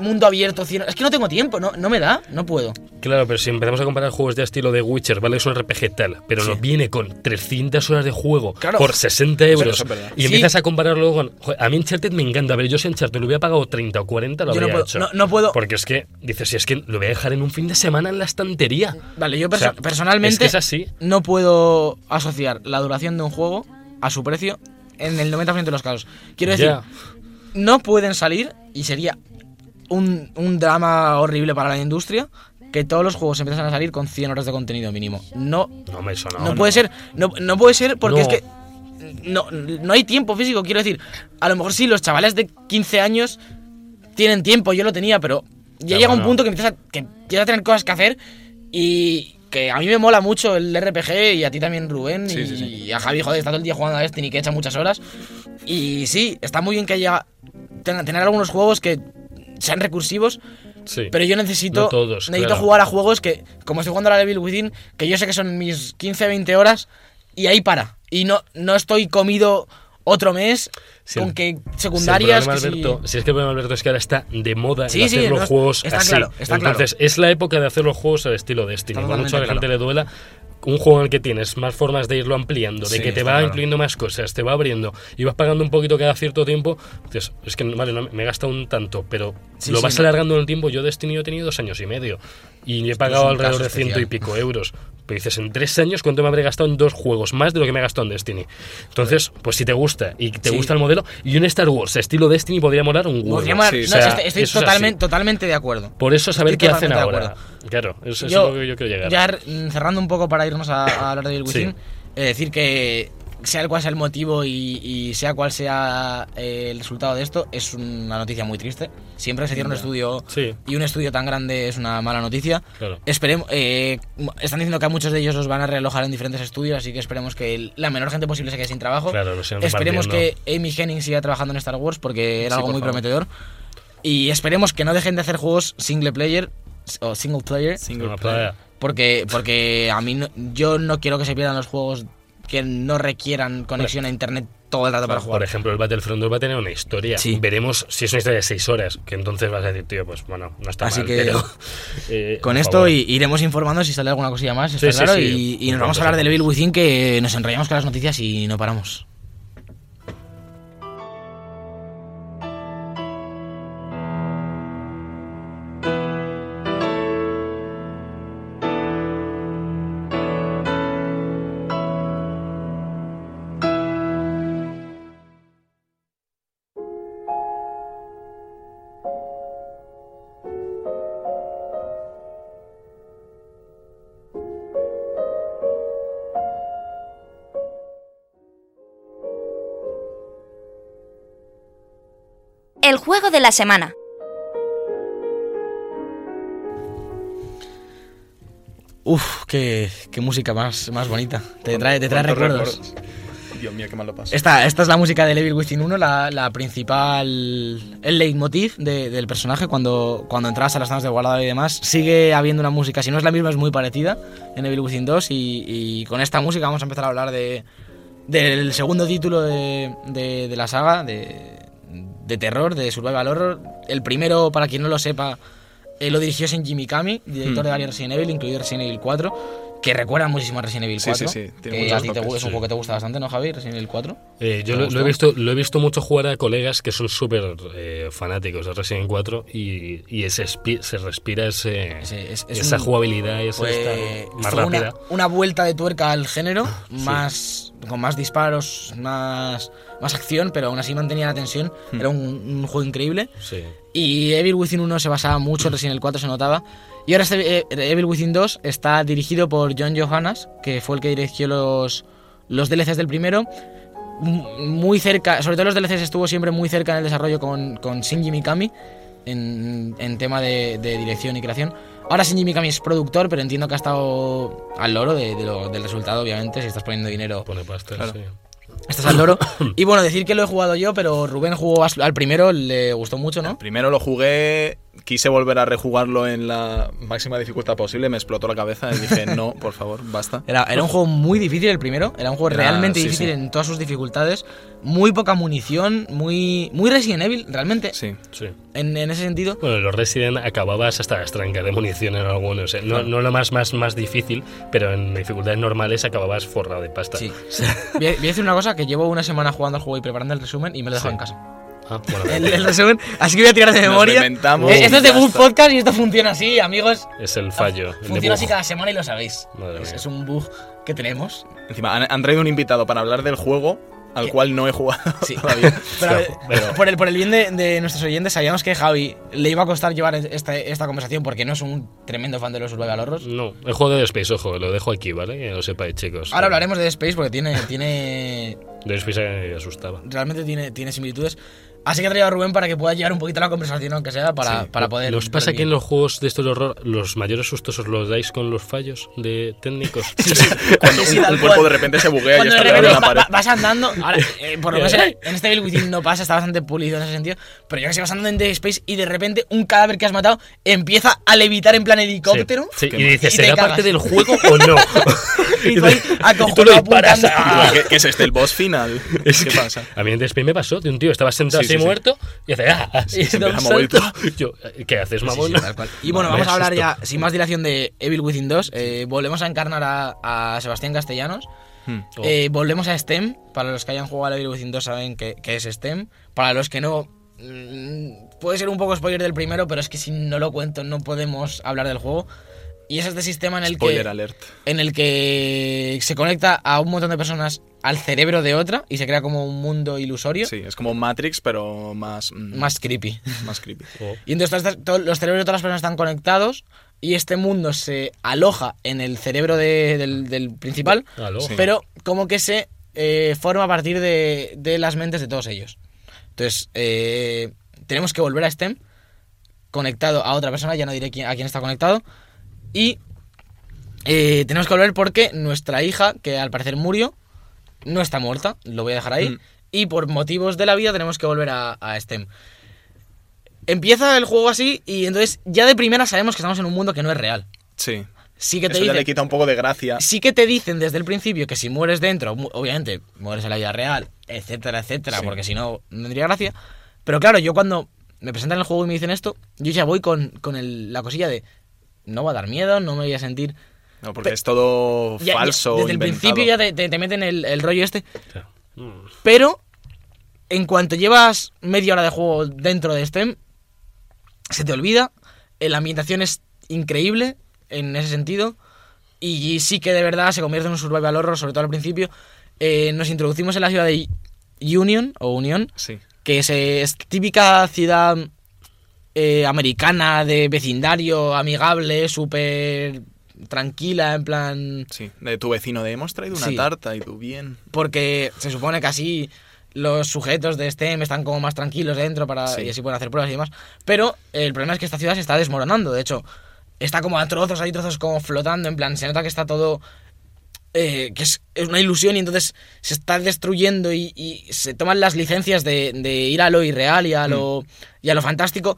mundo abierto, cien- es que no tengo tiempo, no, no me da, no puedo. Claro, pero si empezamos a comparar juegos de estilo de Witcher, ¿vale? Es un RPG tal, pero Sí. nos viene con 300 horas de juego Claro. por 60 euros y Sí. empiezas a compararlo con... joder, a mí Uncharted me encanta, pero yo si Uncharted lo hubiera pagado 30 o 40 lo Yo no habría puedo- hecho. no- no puedo- Porque es que, dices, si es que lo voy a dejar en un fin de semana en la estantería. Vale, yo O sea, perso- personalmente es que es así. no puedo asociar la duración de un juego a su precio en el 90% de los casos. Quiero decir, no pueden salir y sería un, un drama horrible para la industria que todos los juegos empiezan a salir con 100 horas de contenido mínimo. No, No, me eso no. no, puede ser, no, no puede ser porque es que no, no hay tiempo físico, quiero decir, a lo mejor sí, los chavales de 15 años tienen tiempo, yo lo tenía, pero ya llega un punto que empiezas, a, que empiezas a tener cosas que hacer y que a mí me mola mucho el RPG y a ti también Rubén Sí, y, sí, sí. y a Javi, joder, está todo el día jugando a Destiny que echa muchas horas y sí, está muy bien que haya tenga- tener algunos juegos que sean recursivos, Sí. pero yo necesito, No todos, necesito claro. jugar a juegos que, como estoy jugando a la Devil Within, que yo sé que son mis 15, 20 horas y ahí para. Y no, no estoy comido otro mes Sí, con que Si secundarias. si- Alberto, si es que el problema, Alberto, es que ahora está de moda Sí, hacer no, los juegos está así. claro, está claro. Entonces, es la época de hacer los juegos al estilo Destiny. Por mucho a la gente le duela, un juego en el que tienes más formas de irlo ampliando, de Sí, que te va claro. incluyendo más cosas, te va abriendo y vas pagando un poquito cada cierto tiempo, dices, es que vale, no, me he gastado un tanto, pero Sí, lo sí, vas no. alargando en el tiempo. Yo Destiny he tenido dos años y medio y he pagado alrededor de ciento y pico euros. Pero dices, en tres años, ¿cuánto me habré gastado en dos juegos? Más de lo que me he gastado en Destiny. Entonces, pues si te gusta y te Sí. gusta el modelo, y un Star Wars estino Destiny podría molar un huevo. Podríamos- sí, no, o sea, estoy, estoy eso es totalmente, totalmente de acuerdo. Por eso saber Estoy qué hacen ahora. Claro, eso, es lo que yo quiero llegar. ya mm, cerrando un poco para irnos a, a hablar de Bill Sí. Within, eh, decir que sea el cual sea el motivo y, y sea cual sea eh, el resultado de esto, es una noticia muy triste. Siempre que se cierra un estudio Sí. y un estudio tan grande es una mala noticia. Claro. Esperemos, eh, están diciendo que a muchos de ellos los van a realojar en diferentes estudios, así que esperemos que el- la menor gente posible se quede sin trabajo. Claro, lo sigan esperemos que. Amy Henning siga trabajando en Star Wars porque era Sí, algo por muy favor. prometedor. Y esperemos que no dejen de hacer juegos single player o single player Single player. porque, porque a mí no- yo no quiero que se pierdan los juegos que no requieran conexión a internet todo el rato para Por jugar. ejemplo, el Battlefront 2 va a tener una historia. Sí. Veremos si es una historia de 6 horas, que entonces vas a decir, tío, pues bueno, no está Así mal, que pero, *laughs* eh, Con por esto iremos informando si sale alguna cosilla más, está Sí, claro. sí. Y, y nos vamos a hablar del Evil sacamos. Within que nos enrollamos con las noticias y no paramos. El juego de la semana. Uf, qué, qué música más, más bonita. Te trae, te trae ¿Cuántos recuerdos. Dios mío, qué mal lo paso. Esta, esta es la música de Evil Within 1, la, la principal. El leitmotiv de- del personaje cuando, cuando entras a las zonas de guardado y demás. Sigue habiendo una música, si no es la misma, es muy parecida en Evil Within 2. Y, y con esta música vamos a empezar a hablar de, del segundo título de, de- de la saga, de, de terror, de Survival Horror. El primero, para quien no lo sepa, eh, lo dirigió Shinji Mikami, director Hmm. de varios Resident Evil, incluido Resident Evil 4. Que recuerda muchísimo a Resident Evil Sí, 4. sí, sí, tiene que a ti te, es un sí. juego que te gusta bastante, ¿no, Javi? Resident Evil 4. Eh, yo ¿Te lo, lo he visto, lo he visto mucho jugar a colegas que son súper eh, fanáticos de Resident Evil 4 y, y ese se respira ese, Ese- es- es esa un- jugabilidad esa esta más fue rápida. una, una vuelta de tuerca al género, más con más disparos, más, más acción, pero aún así mantenía la tensión. Hmm. Era un, un juego increíble. Sí. Y Evil Within 1 se basaba mucho en Resident Evil 4, se notaba. Y ahora este eh, Evil Within 2 está dirigido por John Johannes, que fue el que dirigió los, los DLCs del primero. Muy cerca, sobre todo los DLCs estuvo siempre muy cerca en el desarrollo con, con Shinji Mikami en, en tema de, de dirección y creación. Ahora Shinji Mikami es productor, pero entiendo que ha estado al loro de- de lo- del resultado, obviamente. Si estás poniendo dinero, Pone pasta, Claro. sí. Estás al loro. *coughs* y bueno, decir que lo he jugado yo, pero Rubén jugó al primero, le gustó mucho, ¿no? Primero lo jugué, quise volver a rejugarlo en la máxima dificultad posible, me explotó la cabeza y dije, no, por favor, basta. Era, era un juego muy difícil el primero, era un juego Era- realmente sí, difícil sí. en todas sus dificultades, muy poca munición, muy, muy Resident Evil, realmente, Sí. Sí. en, en ese sentido. Bueno, en los Resident acababas hasta las trancas de munición en algunos. eh. No, no lo más, más, más difícil, pero en dificultades normales acababas forrado de pasta. Sí. *laughs* Voy a, voy a decir una cosa, que llevo una semana jugando al juego y preparando el resumen y me lo Sí. en casa. Ah, bueno, *laughs* El, el resumen, así que voy a tirar de memoria. Eh, Esto es de está. Podcast y esto funciona así, amigos. es el fallo. el Funciona así cada semana y lo sabéis. Es, un bug que tenemos. Encima, han, han traído un invitado para hablar del juego al ¿Qué? cual no he jugado *laughs* Sí. todavía. Pero, Claro, pero- por, el, por el bien de, de nuestros oyentes, sabíamos que Javi le iba a costar llevar esta, esta conversación porque no es un tremendo fan de los survival horrors. No, el juego de Space, ojo, lo dejo aquí, ¿vale? Que lo sepáis, chicos. Ahora hablaremos de Dead Space porque tiene, tiene De Space me asustaba. realmente tiene, tiene similitudes. Así que he traído a Rubén para que pueda llevar un poquito la conversación, aunque sea, para, Sí. para poder. ¿Nos pasa que en los juegos de estos de horror los mayores sustos os los dais con los fallos de técnicos? *laughs* *laughs* Cuando Sí, un, tal un cuerpo de repente se buguea y Cuando de está en la pared. va- vas andando, ahora, *laughs* eh, por lo menos en en este Evil Within no pasa, está bastante pulido en ese sentido, pero yo que sé, vas andando en Dead Space y de repente un cadáver que has matado empieza a levitar en plan helicóptero. Y dices, Y ¿será parte del juego o no? Y tú ahí y tú lo disparas. ¿Qué, qué es este? ¿El boss final? Es ¿Qué que pasa? A mí en Space me pasó de un tío, estaba sentado Sí, muerto, y hace ¡ah! *laughs* y se da un salto. Yo, ¿qué haces, mamón? sí, tal cual. Y bueno, vamos a hablar ya, sin más dilación, de Evil Within 2. Eh, volvemos a encarnar a, a Sebastián Castellanos. Hmm. Oh. Eh, volvemos a STEM. Para los que hayan jugado a Evil Within 2 saben que, que es STEM. Para los que no, mm, puede ser un poco spoiler del primero, pero es que si no lo cuento no podemos hablar del juego. Y es este sistema en el Spoiler que alert. en el que se conecta a un montón de personas al cerebro de otra y se crea como un mundo ilusorio Sí, es como Matrix, pero más. mm, más creepy. más creepy. *laughs* Oh. Y entonces todas estas- todos los cerebros de todas las personas están conectados y este mundo se aloja en el cerebro de- del, del principal. Sí. pero como que se eh, forma a partir de, de las mentes de todos ellos. Entonces, eh, tenemos que volver a STEM conectado a otra persona, ya no diré quién- a quién está conectado, y eh, tenemos que volver porque nuestra hija, que al parecer murió, no está muerta, lo voy a dejar ahí, Mm. y por motivos de la vida tenemos que volver a, a STEM. Empieza el juego así y entonces ya de primera sabemos que estamos en un mundo que no es real. Sí. Sí que te Eso ya dicen, le quita un poco de gracia. sí que te dicen desde el principio que si mueres dentro, obviamente mueres en la vida real, etcétera, etcétera, Sí. porque si no, no tendría gracia. Pero claro, yo cuando me presentan el juego y me dicen esto, yo ya voy con, con el- la cosilla de no va a dar miedo, no me voy a sentir... No, porque Pe- es todo Ya- ya- falso. desde el principio ya te, te- te meten el, el rollo este. Pero en cuanto llevas media hora de juego dentro de STEM, se te olvida. La ambientación es increíble en ese sentido. Y sí que de verdad se convierte en un survival horror, sobre todo al principio. Eh, nos introducimos en la ciudad de Union, o Unión, Sí. que es, es típica ciudad eh, americana de vecindario, amigable, súper tranquila, en plan... Sí. De tu vecino de hemos traído una Sí. tarta y tú bien. porque se supone que así los sujetos de STEM están como más tranquilos dentro para Sí. y así pueden hacer pruebas y demás. Pero el problema es que esta ciudad se está desmoronando. De hecho, está como a trozos, hay trozos como flotando. En plan, se nota que está todo. eh, que es, es una ilusión y entonces se está destruyendo y, y se toman las licencias de, de ir a lo irreal y a lo, y a lo fantástico.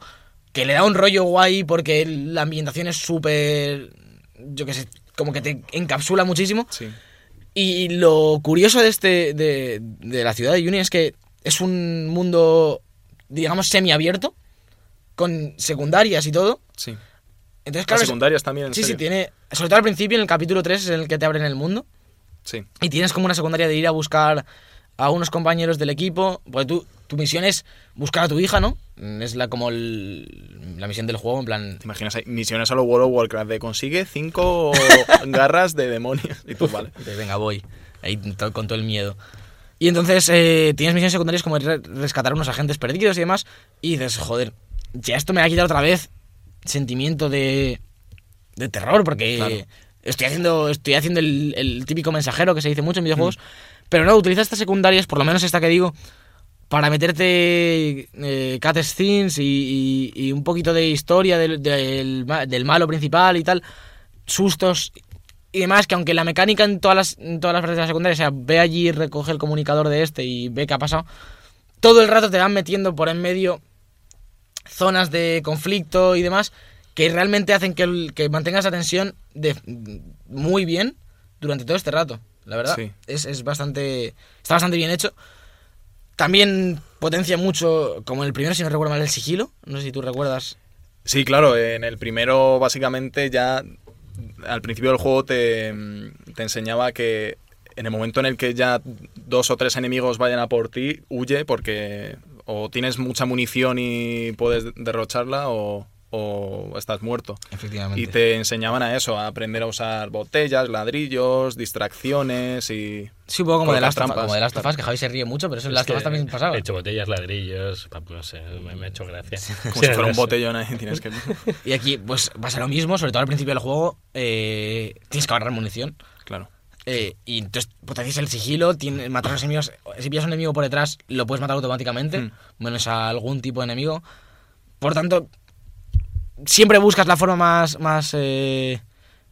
Que le da un rollo guay porque la ambientación es súper. Yo qué sé, como que te encapsula muchísimo. Sí. Y lo curioso de este de, de la ciudad de Union es que es un mundo, digamos, semiabierto, con secundarias y todo. Sí. Entonces, Las claro, es- secundarias también, en sí, sí, tiene, sobre todo al principio, en el capítulo 3 es en el que te abren el mundo. Sí. Y tienes como una secundaria de ir a buscar a unos compañeros del equipo. Porque tú, tu misión es buscar a tu hija, ¿no? Es la como el- la misión del juego, en plan... ¿Te imaginas misiones a lo World of Warcraft de consigue cinco *laughs* garras de demonios? Y tú, vale. de, venga, voy. Ahí con todo el miedo. Y entonces eh, tienes misiones secundarias como re- rescatar a unos agentes perdidos y demás. Y dices, joder, ya esto me va a quitar otra vez sentimiento de, de terror, porque Claro. estoy haciendo, estoy haciendo el, el típico mensajero que se dice mucho en videojuegos. Pero no, utiliza estas secundarias, por lo menos esta que digo, para meterte eh, cutscenes y, y- y un poquito de historia del, del ma- del malo principal y tal, sustos y demás, que aunque la mecánica en todas las, en todas las partes de la secundaria, o sea, ve allí, recoge el comunicador de este y ve qué ha pasado, todo el rato te van metiendo por en medio zonas de conflicto y demás que realmente hacen que, el- que mantengas la tensión de, muy bien durante todo este rato. La verdad, Sí. es, es bastante. Está bastante bien hecho. También potencia mucho, como en el primero, si no recuerdo mal, el sigilo. No sé si tú recuerdas. Sí, claro, en el primero básicamente ya al principio del juego te, te enseñaba que en el momento en el que ya dos o tres enemigos vayan a por ti, huye porque o tienes mucha munición y puedes derrocharla o, o estás muerto. Efectivamente. Y te enseñaban a eso, a aprender a usar botellas, ladrillos, distracciones y... Sí, un poco como de Us, trampas, como de Last of. Us, que Javi se ríe mucho, pero eso en Es Last of Us que también pasaba. He hecho botellas, ladrillos, no sé, me, me ha hecho gracia. Como Sí, si fuera un *laughs* botellón ahí, tienes que... *laughs* Y aquí, pues pasa lo mismo, sobre todo al principio del juego, eh, tienes que ahorrar munición. Claro. Eh, y entonces potencias el sigilo, tiene, matar a los enemigos. Si pillas a un enemigo por detrás, lo puedes matar automáticamente, Hmm. menos a algún tipo de enemigo. Por tanto, siempre buscas la forma más, más eh,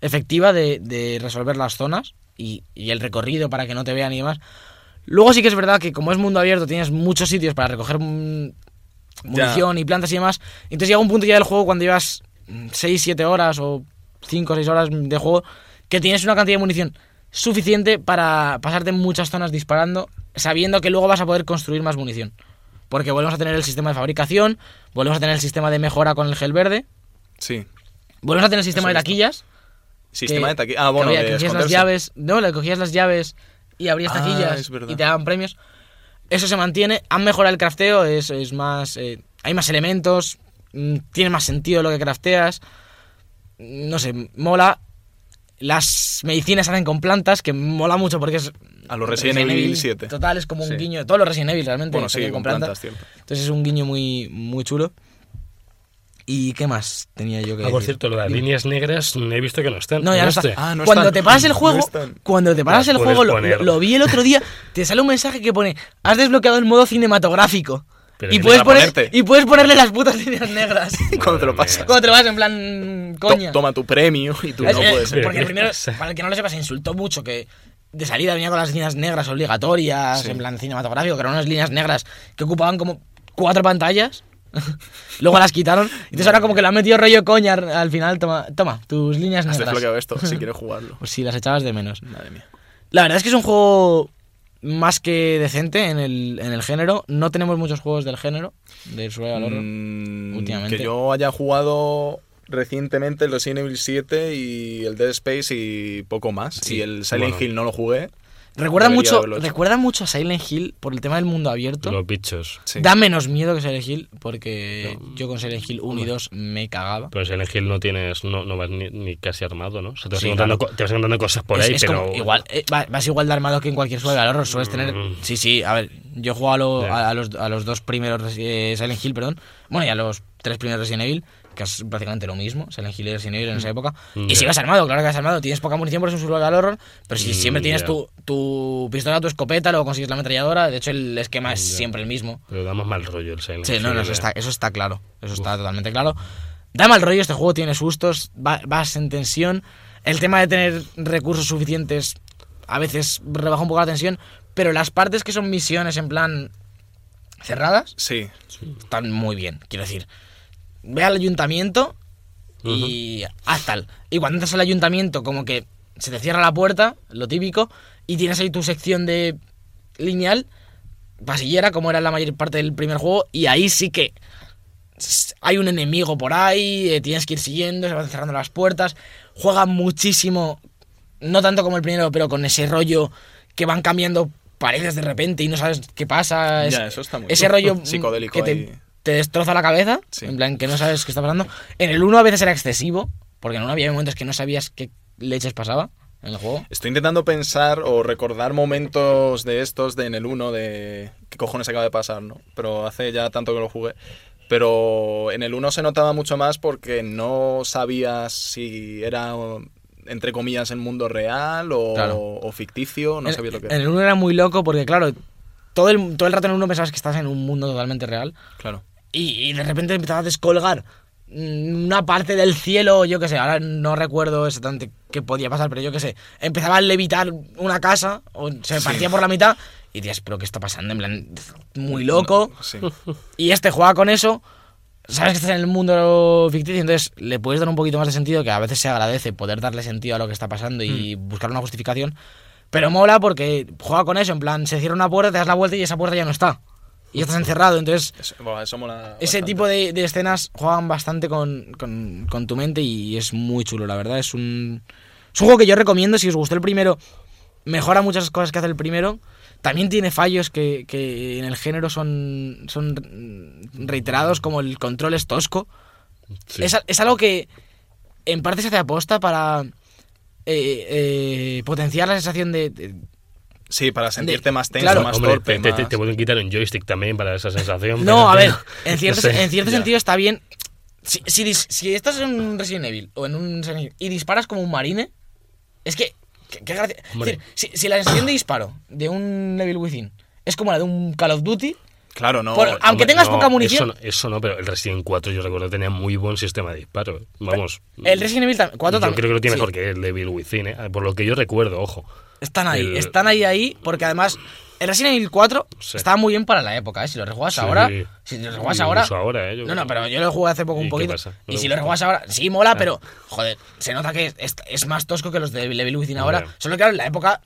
efectiva de, de resolver las zonas y, y el recorrido para que no te vean y demás. Luego sí que es verdad que como es mundo abierto tienes muchos sitios para recoger mm, munición y plantas y demás. Entonces llega un punto ya del juego cuando llevas 6-7 horas o 5 o 6 horas de juego que tienes una cantidad de munición suficiente para pasarte en muchas zonas disparando sabiendo que luego vas a poder construir más munición. porque volvemos a tener el sistema de fabricación, volvemos a tener el sistema de mejora con el gel verde, Sí. volvemos a tener el sistema de taquillas. Sistema que- de taquilla. Ah, bueno, que había- que cogías las llaves, no, le cogías las llaves y abrías Ah, taquillas y te daban premios. Eso se mantiene, han mejorado el crafteo, es, es más, eh, hay más elementos, mm, tiene más sentido lo que crafteas, no sé, mola. Las medicinas se hacen con plantas, que mola mucho porque es... A los Resident Evil 7. Total, es como un Sí. guiño. Todos los Resident Evil realmente Bueno, sí, hacen con plantas, cierto. Entonces es un guiño muy, muy chulo. ¿Y qué más tenía yo que Ah, por decir? cierto, lo de las líneas negras he visto que no están. No, ya no este. está. Ah, no cuando están. te paras el No juego, están. cuando te paras Las el juego, lo, lo- vi el otro día, te sale un mensaje que pone, has desbloqueado el modo cinematográfico. Pero Y puedes, poner, y puedes ponerle las putas líneas negras. *laughs* Cuando te lo pasas. cuando te lo vas en plan coña. toma tu premio y tú Es- no puedes. Porque ¿qué el primero, *laughs* para el que no lo sepa, se insultó mucho que de salida venía con las líneas negras obligatorias, Sí. en plan cinematográfico, que eran unas líneas negras que ocupaban como cuatro pantallas. *laughs* Luego las quitaron. Entonces ahora como que lo han metido rollo coña al final. Toma, toma tus líneas Has negras. desbloqueado esto si *laughs* quieres jugarlo. Pues sí, las echabas de menos. Madre mía. La verdad es que es un juego más que decente en el, en el género. No tenemos muchos juegos del género, del survival horror. Mm, últimamente. Que yo haya jugado recientemente el Resident Evil 7 y el Dead Space y poco más. Sí, Y el Silent bueno. Hill no lo jugué. Recuerda debería mucho, recuerda mucho a Silent Hill por el tema del mundo abierto. Los bichos. Sí. Da menos miedo que Silent Hill porque No. yo con Silent Hill 1 y 2 me cagaba. Pero en Silent Hill no tienes, no, no vas ni, ni casi armado, ¿no? O sea, te vas, Sí, encontrando, claro. te vas encontrando cosas por Es- ahí, es pero. como igual, eh, va- vas igual de armado que en cualquier survival horror. Sueles tener. Mm. Sí, sí, a ver, yo he jugado a, lo- Ya. a- a los, a los dos primeros eh, Silent Hill, perdón. Bueno, y a los tres primeros Resident Evil, que es prácticamente lo mismo, Silent Hill y Resident Evil en esa época. Mm, Y si vas armado, claro que vas armado. Tienes poca munición por es un survival horror, pero si Mm, siempre tienes ya. tu, tu pistola, tu escopeta, luego consigues la ametralladora. De hecho, el esquema es siempre el mismo. Pero damos mal rollo el Silent Sí, Hill. no, no, eso eh. está, eso está claro. Eso está totalmente claro. Da mal rollo, este juego tiene sustos, va- vas en tensión. El tema de tener recursos suficientes a veces rebaja un poco la tensión, pero las partes que son misiones en plan cerradas Sí. están muy bien. Quiero decir, ve al ayuntamiento y haz tal. Y cuando entras al ayuntamiento, como que se te cierra la puerta, lo típico, y tienes ahí tu sección de lineal, pasillera, como era la mayor parte del primer juego, y ahí sí que hay un enemigo por ahí, eh, tienes que ir siguiendo, se van cerrando las puertas, juega muchísimo, no tanto como el primero, pero con ese rollo que van cambiando paredes de repente y no sabes qué pasa. Ya, eso está muy ese rollo *laughs* Psicodélico que te, ahí. Te destroza la cabeza, Sí. en plan que no sabes qué está pasando. En el 1 a veces era excesivo, porque en el 1 había momentos que no sabías qué leches pasaba en el juego. Estoy intentando pensar o recordar momentos de estos de en el 1 de qué cojones acaba de pasar, ¿no? Pero hace ya tanto que lo jugué. Pero en el 1 se notaba mucho más porque no sabías si era entre comillas el mundo real o, Claro. o ficticio, no en, sabía lo que en el 1 era muy loco porque, claro, todo el, todo el rato en el 1 pensabas que estás en un mundo totalmente real. Claro. Y, y de repente empezaba a descolgar mm, una parte del cielo, yo qué sé, ahora no recuerdo exactamente qué podía pasar, pero yo qué sé, empezaba a levitar una casa, o se Sí. partía por la mitad, y dices, pero ¿qué está pasando? En plan, muy loco. Sí. Y este juega con eso, sabes que estás en el mundo ficticio, entonces le puedes dar un poquito más de sentido, que a veces se agradece poder darle sentido a lo que está pasando y Hmm. buscar una justificación. Pero mola porque juega con eso, en plan, se cierra una puerta, te das la vuelta y esa puerta ya no está. Y estás encerrado, entonces Eso, bueno, eso mola ese bastante. tipo de, de escenas juegan bastante con, con- con tu mente y es muy chulo, la verdad. Es un, es un juego que yo recomiendo. Si os gustó el primero, mejora muchas cosas que hace el primero. También tiene fallos que, que en el género son, son reiterados, como el control es tosco. Sí. Es, es algo que en parte se hace aposta para eh, eh, potenciar la sensación de, de- Sí, para sentirte más tenso, Claro. más Hombre, torpe, te, te- más- te pueden quitar un joystick también para esa sensación. No, pero, a ver, *laughs* en cierto, no sé. en cierto sentido está bien. Si, si, si estás en un Resident Evil o en un y disparas como un marine, es que. que- qué gracia- es decir, si, si la sensación de disparo de un Evil Within es como la de un Call of Duty, Claro, no. Por- aunque Hombre, tengas no, poca munición- Eso no, eso no, pero el Resident 4 yo recuerdo que tenía muy buen sistema de disparo. Vamos. el Resident Evil tam- 4 yo también. creo que lo tiene sí, mejor que el Evil Within, ¿eh? por lo que yo recuerdo, ojo. Están ahí, el- están ahí, ahí, porque además. El Resident Evil 4 Sí. estaba muy bien para la época, ¿eh? Si lo rejuegas Sí. ahora. Si lo rejuegas ahora. Ahora, ¿eh? Yo No, no, pero yo lo jugué hace poco ¿Y un poquito. y si lo rejuegas ahora, sí mola, pero joder, se nota que es, es más tosco que los de Evil Within ahora. Solo que claro, en la época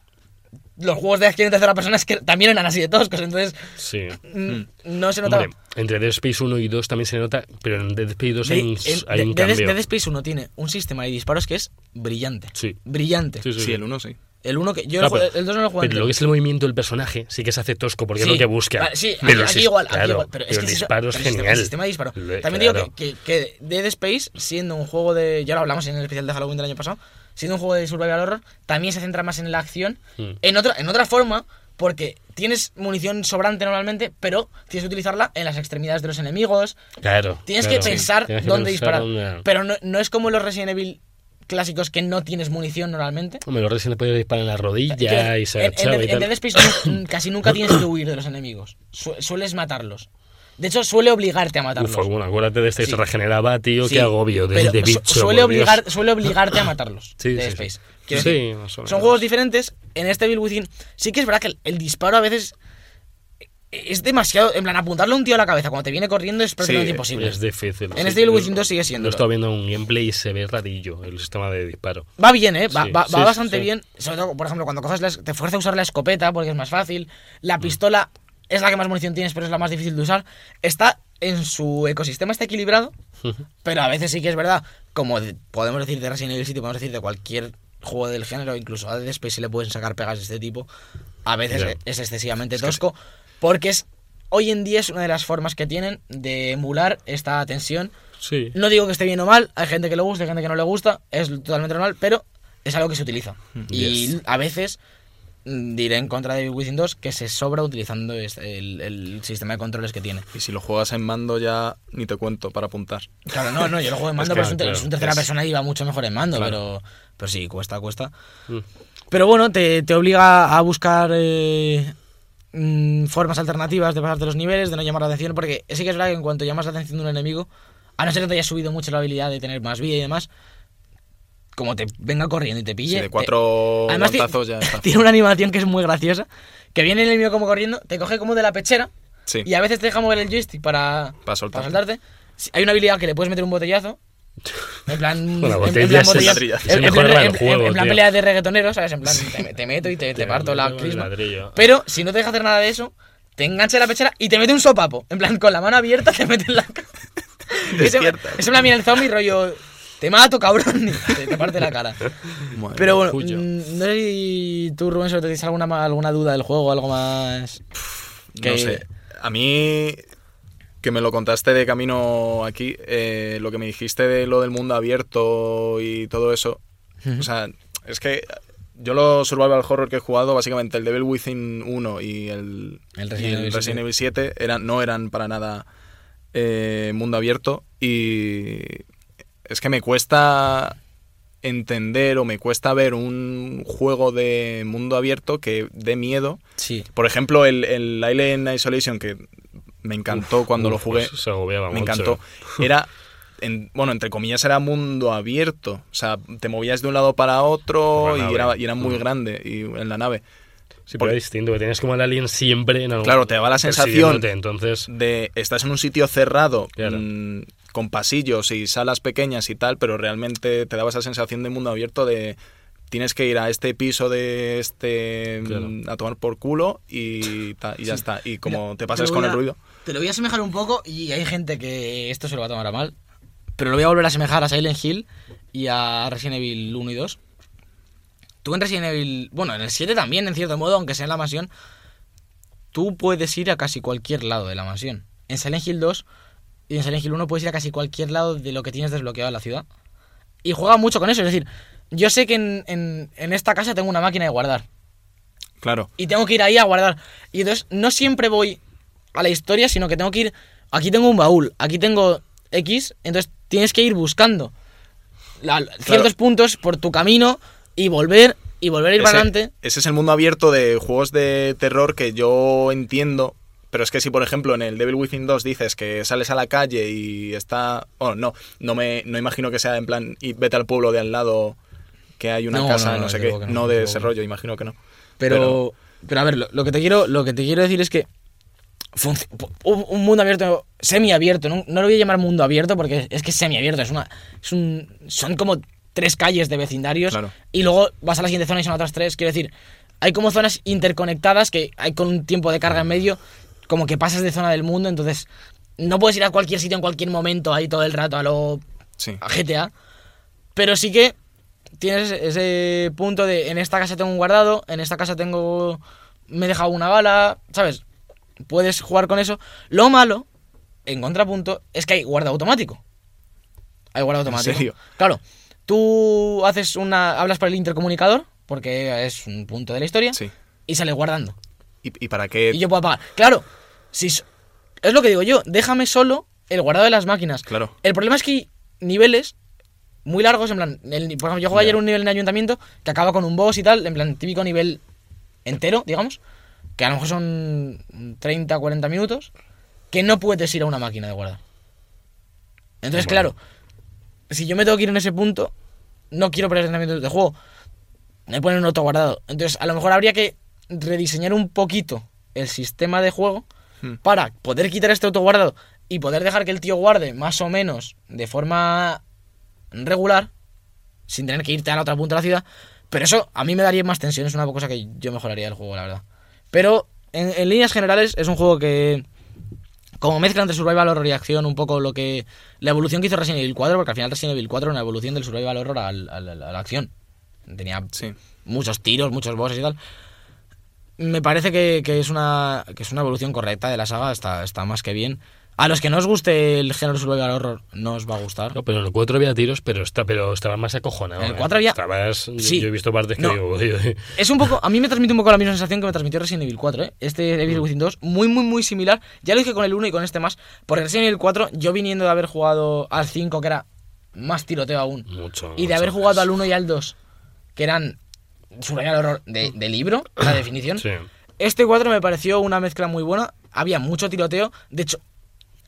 los juegos de acción en tercera persona es que también eran así de toscos, entonces Sí. mm, no se notaba. Hombre, entre Dead Space 1 y 2 también se nota, pero en Dead Space 2 hay un, en- hay un de- de- cambio. Dead Space 1 tiene un sistema de disparos que es brillante. Sí. Brillante. Sí, sí, Sí, sí. el 1 sí. El 1 que. Yo Claro, el, jue- pero- el 2 no lo juego Pero lo que es el movimiento del personaje sí que se hace tosco porque Sí, es lo que busca. vale, sí, Pero aquí, igual, aquí igual, pero, es el que eso- disparo es el genial. El sistema de disparo. Lo- También claro. digo que, que, que Dead Space, siendo un juego de. Ya lo hablamos en el especial de Halloween del año pasado. Siendo un juego de survival horror, también se centra más en la acción. Mm. En, otra, en otra forma, porque tienes munición sobrante normalmente, pero tienes que utilizarla en las extremidades de los enemigos. Claro. Tienes claro. que pensar Tienes que dónde pensar disparar. dónde- Pero no, no es como los Resident Evil clásicos que no tienes munición normalmente. Hombre, los Resident puede disparar en la rodilla Que y se en, en y en tal. Dead Space nu- *clears throat* casi nunca tienes que huir de los enemigos. Su- sueles matarlos. De hecho, suele obligarte a matarlos. Uf, bueno, acuérdate de este Sí. se regeneraba, tío, Sí, qué agobio de, bicho. suele, Dios. obligar, suele obligarte a matarlos. Sí, Dead. Space. Decir, son juegos diferentes. En este Bill Within sí que es verdad que el, el disparo a veces es demasiado. En plan, apuntarle a un tío a la cabeza cuando te viene corriendo es prácticamente Sí, imposible. Es difícil. En sí. este Evil Within Lo- 2 sigue siendo. Lo he estado viendo en un gameplay y se ve rarillo el sistema de disparo. Va bien, ¿eh? Va, Sí, va- va bastante bien. Sobre todo, por ejemplo, cuando coges la es- te fuerza a usar la escopeta porque es más fácil. Mm. La pistola es la que más munición tienes, pero es la más difícil de usar. Está en su ecosistema, está equilibrado. Pero a veces sí que es verdad, como de- podemos decir de Resident Evil City, podemos decir de cualquier juego del género, incluso a Dead Space se le pueden sacar pegas de este tipo. A veces Ya. es excesivamente tosco, porque es hoy en día es una de las formas que tienen de emular esta tensión. Sí. No digo que esté bien o mal, hay gente que le gusta, hay gente que no le gusta, es totalmente normal, pero es algo que se utiliza. Y Yes. a veces mm, diré en contra de Within 2 que se sobra utilizando este- el, el sistema de controles que tiene. Y si lo juegas en mando ya ni te cuento para apuntar. Claro, no, no, yo lo juego en mando, que, pero es un, te- claro, es un tercera es- persona y va mucho mejor en mando, Claro. pero, pero sí, cuesta, cuesta. Mm. Pero bueno, te, te obliga a buscar eh, mm, formas alternativas de pasarte los niveles, de no llamar la atención, porque sí que es verdad que en cuanto llamas la atención de un enemigo, a no ser que te haya subido mucho la habilidad de tener más vida y demás, como te venga corriendo y te pille... De te- cuatro Además, ti- guantazos ya *laughs* está. tiene una animación que es muy graciosa, que viene el enemigo como corriendo, te coge como de la pechera Sí. y a veces te deja mover el joystick para, Para soltarte. soltarte. Si- Hay una habilidad que le puedes meter un botellazo. En plan. Bueno, en- plan es- botella- es en- en juego, pelea de reggaetonero, ¿sabes? En plan, te, te meto y te, parto la crisma. Pero si no te deja hacer nada de eso, te engancha en la pechera y te mete un sopapo. En plan, con la mano abierta te mete en la cara. *laughs* Me la mira el zombie, rollo. Te mato, cabrón. te, te parte la cara. *laughs* Madre Pero bueno, Cuyo. mm, no sé si tú, Rubén, solo te tienes alguna, ma- alguna duda del juego, algo más. que- No sé. A mí, que me lo contaste de camino aquí, eh, lo que me dijiste de lo del mundo abierto y todo eso. O sea, es que yo los survival horror que he jugado, básicamente el Devil Within 1 y el, El y Resident Evil Resident Evil 7 eran, no eran para nada eh, mundo abierto y es que me cuesta entender o me cuesta ver un juego de mundo abierto que dé miedo. Sí. Por ejemplo, el, el Alien Isolation, que me encantó cuando lo Uf, jugué, pues se agobiaba me mucho. encantó. Era, en- bueno, entre comillas, era mundo abierto. O sea, te movías de un lado para otro y era, y era muy Mm. grande y, en la nave. Sí, pero es distinto, que tienes como al alien siempre en algún- Claro, te daba la sensación entonces... de estás en un sitio cerrado Claro. mm, con pasillos y salas pequeñas y tal, pero realmente te daba esa sensación de mundo abierto de tienes que ir a este piso de este mm, Claro. a tomar por culo y, ta- y ya está. Y como Mira, te pasas con el ruido. Te lo voy a asemejar un poco y hay gente que esto se lo va a tomar a mal. Pero lo voy a volver a asemejar a Silent Hill y a Resident Evil 1 y 2. Tú en Resident Evil, bueno, en el 7 también, en cierto modo, aunque sea en la mansión, tú puedes ir a casi cualquier lado de la mansión. En Silent Hill 2 y en Silent Hill 1 puedes ir a casi cualquier lado de lo que tienes desbloqueado en la ciudad. Y juega mucho con eso, es decir, yo sé que en, en- en esta casa tengo una máquina de guardar Claro. y tengo que ir ahí a guardar. Y entonces no siempre voy a la historia, sino que tengo que ir. Aquí tengo un baúl, aquí tengo X, entonces tienes que ir buscando la- ciertos puntos por tu camino y volver y volver a ir para adelante. ese es el mundo abierto de juegos de terror que yo entiendo. Pero es que si, por ejemplo, en el Devil Within 2 dices que sales a la calle y está... Bueno, no, no me no imagino que sea en plan y vete al pueblo de al lado que hay una No, casa, no, no, no, sé qué. que No, no, de ese rollo, imagino que no. Pero, pero, a ver, lo, lo que te quiero, lo que te quiero decir es que un mundo abierto, semiabierto, no, no lo voy a llamar mundo abierto porque es que es semiabierto, es una, es un, son como tres calles de vecindarios Claro. y luego vas a la siguiente zona y son otras tres. Quiero decir, hay como zonas interconectadas que hay con un tiempo de carga en medio, como que pasas de zona del mundo, entonces no puedes ir a cualquier sitio en cualquier momento ahí todo el rato a lo Sí. a GTA. Pero sí que tienes ese punto de en esta casa tengo un guardado, en esta casa tengo. me he dejado una bala, ¿sabes? Puedes jugar con eso. Lo malo, en contrapunto, es que hay guardado automático. Hay guardado ¿En automático. serio? Claro. Tú haces una. hablas por el intercomunicador, porque es un punto de la historia, Sí. y sale guardando. ¿Y, y para qué? Y yo puedo apagar. Claro, si es lo que digo yo, déjame solo el guardado de las máquinas. Claro. El problema es que hay niveles muy largos, en plan, el- por ejemplo, yo jugué ayer un nivel en ayuntamiento que acaba con un boss y tal, en plan, típico nivel entero, digamos, que a lo mejor son 30, 40 minutos, que no puedes ir a una máquina de guardar. Entonces, Bueno. claro, si yo me tengo que ir en ese punto, no quiero perder 30 minutos de juego. Me ponen un auto guardado. Entonces, a lo mejor habría que rediseñar un poquito el sistema de juego Hmm. para poder quitar este auto guardado y poder dejar que el tío guarde más o menos de forma regular, sin tener que irte a la otra punta de la ciudad. Pero eso a mí me daría más tensión, es una cosa que yo mejoraría el juego, la verdad. Pero en, en líneas generales es un juego que, como mezcla entre survival horror y acción, un poco lo que. La evolución que hizo Resident Evil 4, porque al final Resident Evil 4 era una evolución del survival horror al- al- al- a la acción. Tenía Sí. muchos tiros, muchos bosses y tal. Me parece que, que es una que es una evolución correcta de la saga, está, está más que bien. A los que no os guste el género survival horror, no os va a gustar. No, pero en el 4 había tiros, pero, está, pero estaba más acojonado. En el ¿eh? 4 había- Estabas, yo- Sí. Yo he visto partes que No. digo, Es un poco, a mí me transmite un poco la misma sensación que me transmitió Resident Evil 4, ¿eh? Este Evil Within 2, muy, muy, muy similar. Ya lo dije con el 1 y con este más, porque Resident Evil 4, yo viniendo de haber jugado al 5, que era más tiroteo aún, mucho. y de mucho haber más. jugado al 1 y al 2, que eran survival horror de, de libro, la definición. Sí. Este 4 me pareció una mezcla muy buena. Había mucho tiroteo. De hecho,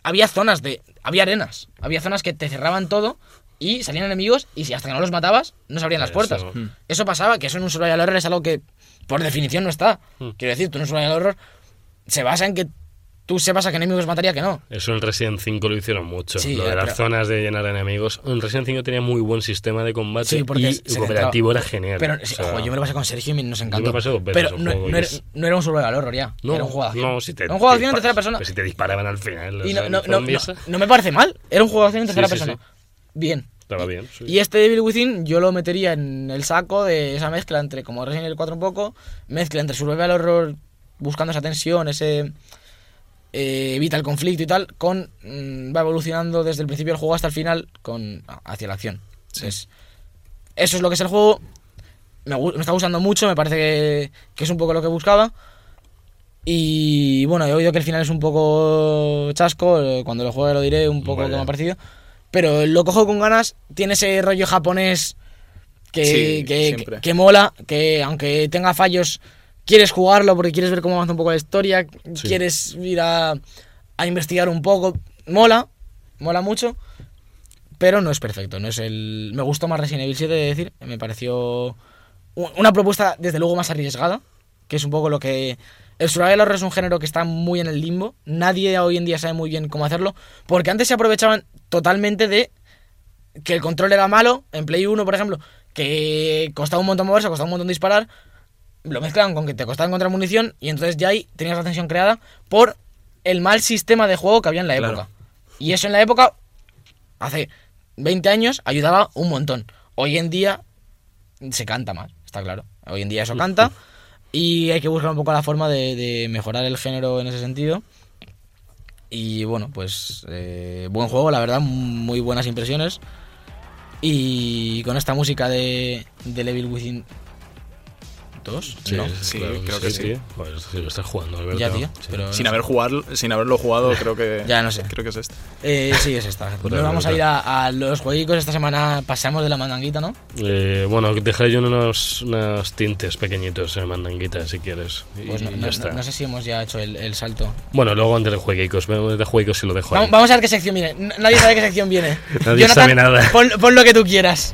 había zonas de. Había arenas. Había zonas que te cerraban todo y salían enemigos y si hasta que no los matabas, no se abrían las Eso. puertas. Hmm. Eso pasaba, que eso en un survival horror es algo que por definición no está. Hmm. Quiero decir, tú en un survival horror se basa en que tú sepas a qué enemigos mataría que no. Eso en Resident 5 lo hicieron mucho. Sí, lo de eh, las pero- zonas de llenar enemigos. En Resident 5 tenía muy buen sistema de combate Sí, porque y cooperativo era genial. Pero O sí, sea, ojo, yo me lo pasé con Sergio y nos encantó. me pasé dos veces pero no, juego no era, es- no era un survival horror ya. no, era un juego de acción. no, si te, Era un juego de acción en te tercera persona. pero si te disparaban al final. Y no, no, en no, me parece mal. Era un juego de acción en tercera sí, persona. Bien. Estaba bien. sí. Y este Devil Within yo lo metería en el saco de esa mezcla entre, como Resident Evil 4 un poco, mezcla entre survival horror buscando esa tensión, ese eh, evita el conflicto y tal, con mm, va evolucionando desde el principio del juego hasta el final con hacia la acción. Entonces, eso es lo que es el juego. Me, me está gustando mucho, me parece que, que es un poco lo que buscaba. Y bueno, he oído que el final es un poco chasco, eh, cuando lo juegue lo diré un poco que me ha parecido. Pero lo cojo con ganas, tiene ese rollo japonés que, Sí, que, que mola, que aunque tenga fallos, quieres jugarlo porque quieres ver cómo avanza un poco la historia, Sí. quieres ir a, a investigar un poco. Mola, mola mucho, pero no es perfecto. No es el. Me gustó más Resident Evil 7, de decir. Me pareció una propuesta, desde luego, más arriesgada, que es un poco lo que. El survival horror es un género que está muy en el limbo. Nadie hoy en día sabe muy bien cómo hacerlo, porque antes se aprovechaban totalmente de que el control era malo, en Play 1, por ejemplo, que costaba un montón moverse, costaba un montón disparar, lo mezclaban con que te costaba encontrar munición y entonces ya ahí tenías la tensión creada por el mal sistema de juego que había en la Claro. época. Y eso en la época, hace 20 años, ayudaba un montón. Hoy en día se canta más, está claro. Hoy en día eso canta y hay que buscar un poco la forma de, de mejorar el género en ese sentido. Y bueno, pues eh, buen juego, la verdad, muy buenas impresiones. Y con esta música de, de Level Within 2, Sí, ¿no? Sí, claro, creo que sí. tío. Pues si lo estás jugando, Alberto. Ya, tío. Sí. Pero Sin, no haber jugar, sin haberlo jugado, creo que. *laughs* Ya, no sé. Creo que es este. Eh, sí, es esta. Nos vamos a ir a, a los jueguicos esta semana. Pasamos de la mandanguita, ¿no? Eh, bueno, dejaré yo unos, unos tintes pequeñitos en mandanguita si quieres. Y, Pues no, y no- ya está. no sé si hemos ya hecho el, el salto. Bueno, luego antes de jueguicos, de jueguicos si lo dejo ahí. Vamos, vamos a ver qué sección viene. Nadie sabe qué sección viene. *laughs* Nadie sabe nada. Pon, pon lo que tú quieras.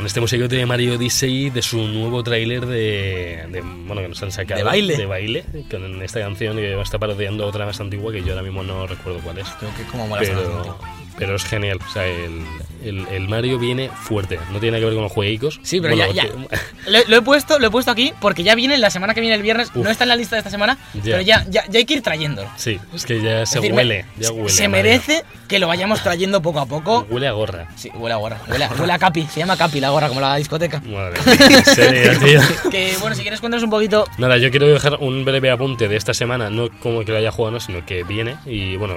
Con este musiquito de Mario Odyssey de su nuevo tráiler de, de- Bueno, que nos han sacado. De baile. De baile. Con esta canción que está parodiando otra más antigua que yo ahora mismo no recuerdo cuál es. Creo que como Pero, pero es genial. O sea, el, el- el Mario viene fuerte. No tiene que ver con los jueguicos. Sí, pero Bueno, ya, ya. *laughs* Lo, lo he puesto, lo he puesto aquí porque ya viene la semana que viene el viernes. Uf. No está en la lista de esta semana, Ya. pero ya, ya, ya hay que ir trayéndolo. Sí, es que ya se decir, huele. me- Ya huele. se Mario. merece que lo vayamos trayendo poco a poco. Huele a gorra. Sí, huele a gorra. Huele a, huele a Capi. Se llama Capi la gorra, como la discoteca. Madre *laughs* serio, tío. *laughs* Que bueno, si quieres cuéntanos un poquito. Nada, yo quiero dejar un breve apunte de esta semana, no como que lo haya jugado, no, sino que viene y bueno,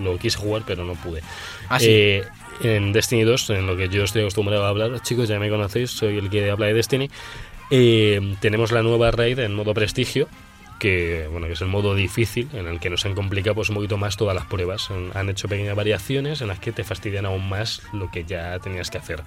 lo, lo quise jugar pero no pude. Ah, sí. Eh, en Destiny 2, en lo que yo estoy acostumbrado a hablar, chicos, ya me conocéis, soy el que habla de Destiny. eh, tenemos la nueva raid en modo prestigio, que bueno que es el modo difícil, en el que nos han complicado pues, un poquito más todas las pruebas. Han, hecho pequeñas variaciones en las que te fastidian aún más lo que ya tenías que hacer.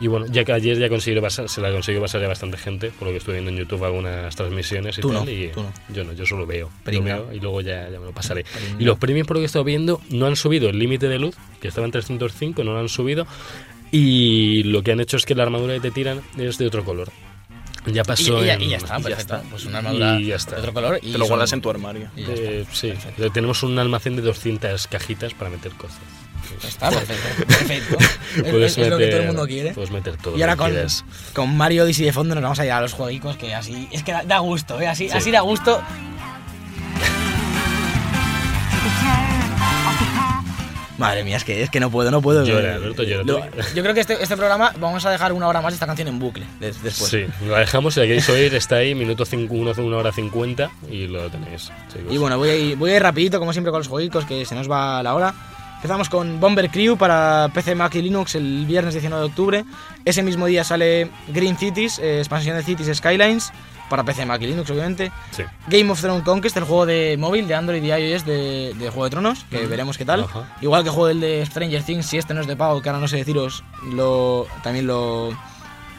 Y bueno, ya que ayer ya consiguió pasar, se la consiguió pasar ya bastante gente, por lo que estoy viendo en YouTube algunas transmisiones y Tú tal. no, y tú no. Yo no, yo solo veo. Veo y luego ya, ya me lo pasaré. Pringao. Y los premios, por lo que he estado viendo, no han subido el límite de luz, que estaba en 305, no lo han subido. Y lo que han hecho es que la armadura que te tiran es de otro color. Ya Y, pasó y ya, en- y ya está, y ya perfecto. está. Pues una armadura Y ya está. de otro color. Y Te lo guardas son- en tu armario. y ya está. Eh, sí, Perfecto. tenemos un almacén de 200 cajitas para meter cosas. Está, perfecto. *laughs* Perfecto. Es, Puedes es lo que todo el meter- mundo quiere. Puedes meter todo. Y ahora con, con Mario Odyssey de fondo nos vamos a ir a los jueguicos que así. Es que da, da gusto, ¿eh? Así, así da gusto. Madre mía, es que, es que no puedo, no puedo. Llora, Alberto, llora Lo- yo creo que este, este programa vamos a dejar una hora más esta canción en bucle des- después. Sí, lo dejamos, si la queréis oír, está ahí, minuto 5, una hora 50 y lo tenéis. chicos. Y bueno, voy a, ir, voy a ir rapidito, como siempre, con los jueguicos, que se nos va la hora. Empezamos con Bomber Crew para PC, Mac y Linux el viernes 19 de octubre. Ese mismo día sale Green Cities, eh, expansión de Cities Skylines, para PC, Mac y Linux, obviamente. Sí. Game of Thrones Conquest, el juego de móvil de Android y iOS de, de Juego de Tronos, que veremos qué tal. Ajá. Igual que juego el de Stranger Things, si este no es de pago, que ahora no sé deciros, lo, también lo,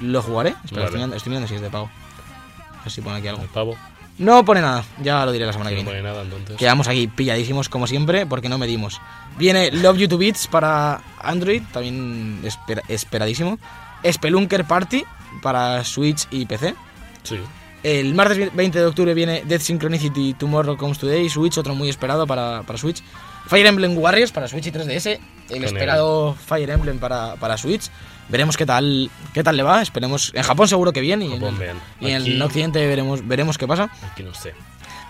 lo jugaré. Espera, Vale. estoy, mirando, estoy mirando si es de pago. A ver si pone aquí algo. El pavo, No pone nada, ya lo diré la semana que que no viene. pone nada entonces. Quedamos aquí pilladísimos como siempre porque no medimos. Viene Love You to Beats para Android, también espera- esperadísimo. Spelunker Party para Switch y PC. Sí. El martes 20 de octubre viene Death Synchronicity Tomorrow Comes Today, Switch, otro muy esperado para, para Switch. Fire Emblem Warriors para Switch y 3DS, el esperado Fire Emblem para, para Switch. Veremos qué tal, qué tal le va, esperemos. En Japón seguro que bien y, Japón en, bien. y en Aquí- Occidente veremos, veremos qué pasa. Aquí no sé.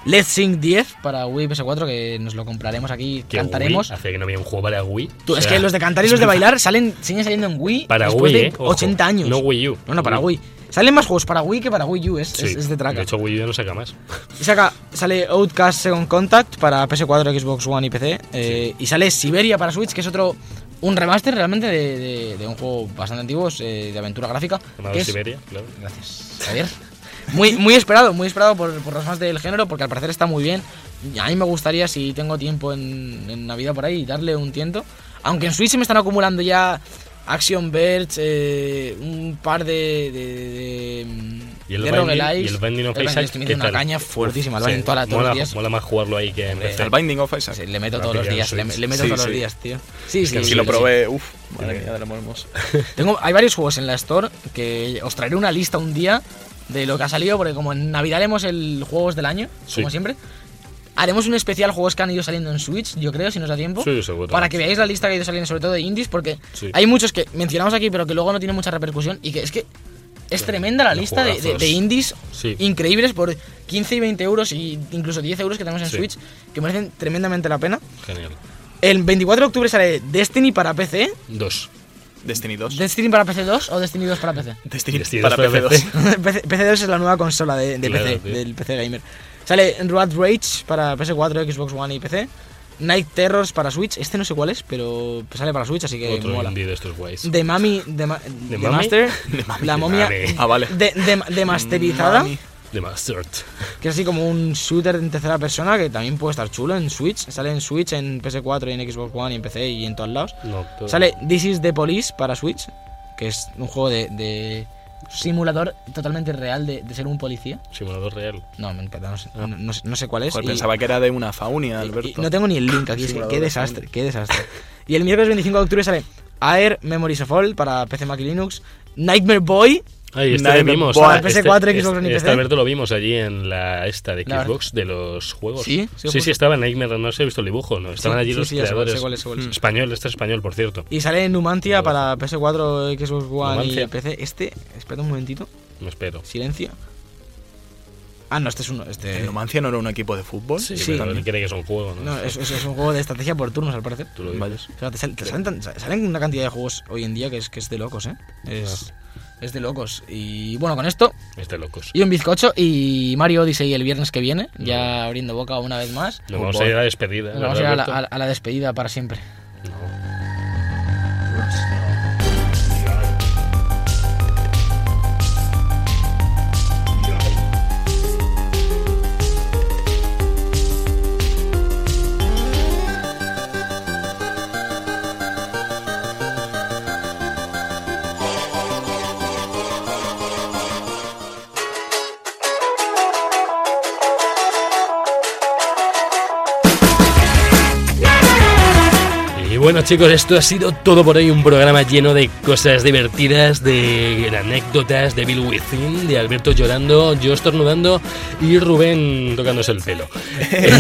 Let's Sing 10 para Wii PS4 que nos lo compraremos aquí, Que cantaremos. Wii, hace que no había un juego para Wii. Tú, O es que los de cantar y los de bailar salen, siguen saliendo en Wii Para Wii, de eh, ojo. 80 años. No Wii U. No, no, para Wii. Salen más juegos para Wii que para Wii U, es, Sí. es, es de traca. De hecho, Wii U no saca más. Saca, sale Outcast Second Contact para PS4, Xbox One y PC. eh, Y sale Siberia para Switch, que es otro. Un remaster realmente de, de- de un juego bastante antiguo, eh, de aventura gráfica. Que es- Siberia, claro. Gracias, Javier. Muy, muy esperado, muy esperado por, por los fans del género, porque al parecer está muy bien. Y a mí me gustaría, si tengo tiempo en, en Navidad por ahí, darle un tiento. Aunque en Switch se me están acumulando ya Action Verge, eh, un par de. de, de, Y el de Binding- y el Binding of Isaac, estoy ¿qué metiendo una tal? caña fuertísima. El Sí, toda la- todos mola, los días. mola más jugarlo ahí que en PC. El Binding of Isaac. Sí, le meto La todos los días, en le, meto Sí, todos sí. los días, tío. Sí, Es sí, que sí, Si lo sí. probé, uff, madre mía, de lo hermoso. *laughs* Tengo, hay varios juegos en la Store que os traeré una lista un día de lo que ha salido, porque como en Navidad haremos el Juegos del Año, Sí. como siempre, haremos un especial juegos que han ido saliendo en Switch, yo creo, si nos da tiempo. Sí, seguro. Para que veáis la lista que ha ido saliendo, sobre todo de indies, porque Sí. hay muchos que mencionamos aquí, pero que luego no tienen mucha repercusión y que es que es tremenda la lista de, de- juegazos. de indies Sí. increíbles por 15 y 20 euros y incluso 10 euros que tenemos en Sí. Switch, que merecen tremendamente la pena. Genial. El 24 de octubre sale Destiny para PC. Dos. Destiny 2. ¿Destiny para PC 2 o Destiny 2 para PC? Destiny, Destiny para para PC 2. PC. PC, PC2 es la nueva consola de, de Claro, PC, tío. del PC Gamer. Sale Road Rage para PS4, Xbox One y PC. Night Terrors para Switch. Este no sé cuál es, pero sale para Switch, así que Otro mola. indie de estos guays. De Mami. De, ma- de Mami? Master. *laughs* la momia. Mami. *laughs* Ah, vale. De, de. Mami. The Mastered. *laughs* Que es así como un shooter en tercera persona que también puede estar chulo en Switch. Sale en Switch, en PS4, y en Xbox One y en PC y en todos lados. No, todo- Sale This is the Police para Switch, que es un juego de, de, simulador totalmente real de, de ser un policía. Simulador real. No, me encanta, no sé, Ah. no, no sé- no sé cuál es. Joder, y- pensaba que era de una faunia, Alberto. y no tengo ni el link aquí, es que Simulador qué de desastre, qué desastre. Y el miércoles 25 de octubre sale Air Memories of All para PC, Mac y Linux, Nightmare Boy, Ay, este Nadie lo vimos. Buah, este- PS4, este- Xbox One y este PC. Alberto lo vimos allí en la esta de Xbox de los juegos. ¿Sí? ¿Sí, sí, sí, estaba en Nightmare, no sé, he visto el dibujo, ¿no? Estaban Sí, allí sí, los creadores. sé cuál es, sé cuál es. Español, este es español, por cierto. y sale Numantia para PS4, Xbox One Numancia. y PC. Este, espera un momentito, Me espero. silencio. Ah, no, este es uno, este... ¿El Numancia no era un equipo de fútbol? Sí, Sí. pero cree que es un juego, ¿no? No, es, es- es un juego de estrategia por turnos, al parecer. Tú lo Vale. dices. O sea, te sal- te salen, tan- salen una cantidad de juegos hoy en día que es, que es de locos, ¿eh? Es, es de locos. Y bueno, con esto, Es de locos. y un bizcocho y Mario Odyssey el viernes que viene, ya abriendo boca una vez más. Nos vamos a ir a la despedida. Nos vamos a ir a la, ¿verdad, a- la despedida para siempre. Alberto? Bueno chicos, esto ha sido todo por hoy, un programa lleno de cosas divertidas, de anécdotas, de Bill Within, de Alberto llorando, yo estornudando y Rubén tocándose el pelo.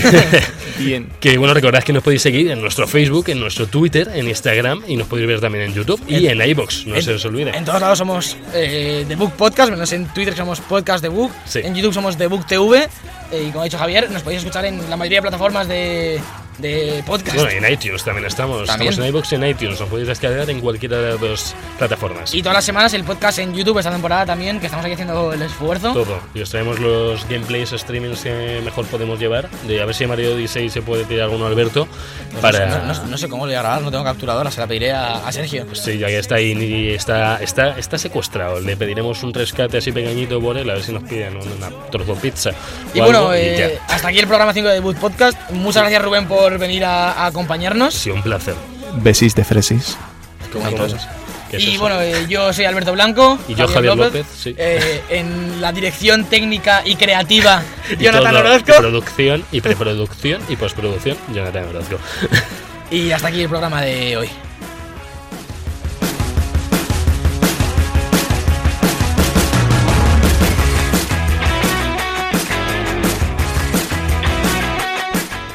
*laughs* Bien. *laughs* que bueno, recordad que nos podéis seguir en nuestro Facebook, en nuestro Twitter, en Instagram y nos podéis ver también en YouTube y en iBox, no en- se os olvide. En todos lados somos eh, The Book Podcast, menos en Twitter somos Podcast The Book, Sí. en YouTube somos The Book TV, eh, y como ha dicho Javier, nos podéis escuchar en la mayoría de plataformas de, de podcast. Bueno, y en iTunes también estamos. También. Estamos en iBox y en iTunes. Nos podéis descargar en cualquiera de las dos plataformas. Y todas las semanas el podcast en YouTube esta temporada también, que estamos aquí haciendo el esfuerzo. Todo. Y os traemos los gameplays, streamings que mejor podemos llevar. De a ver si Mario Odyssey se puede tirar alguno a Alberto. Pues para. no, no- no sé cómo lo voy a grabar, no tengo capturadora, se la pediré a, a Sergio. Sí, ya que está ahí y está, está, está secuestrado. Le pediremos un rescate así pequeñito por él, a ver si nos piden una trozo de pizza. Y bueno, algo, y eh, ya. hasta aquí el programa 5 de Boot Podcast. Muchas gracias Rubén por venir a, a acompañarnos. Sí, un placer. Besis de fresis. Qué bonito eso. ¿Qué es Y eso? bueno, eh, yo soy Alberto Blanco. Y yo, Javier López, sí. Eh, en la dirección técnica y creativa, *laughs* Y Jonathan Orozco. y producción y preproducción y postproducción, Jonathan Orozco. Y hasta aquí el programa de hoy.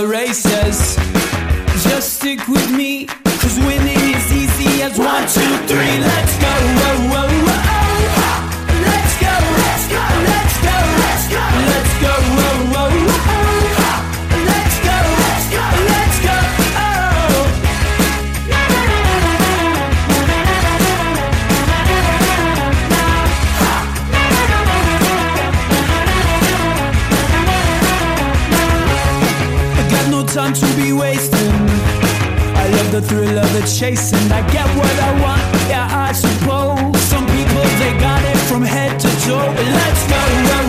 The races. Just stick with me, cause winning is easy as one, two, three. Let's go, whoa, whoa. The thrill of the chasing. I get what I want, yeah, I suppose. Some people they got it from head to toe. Let's go,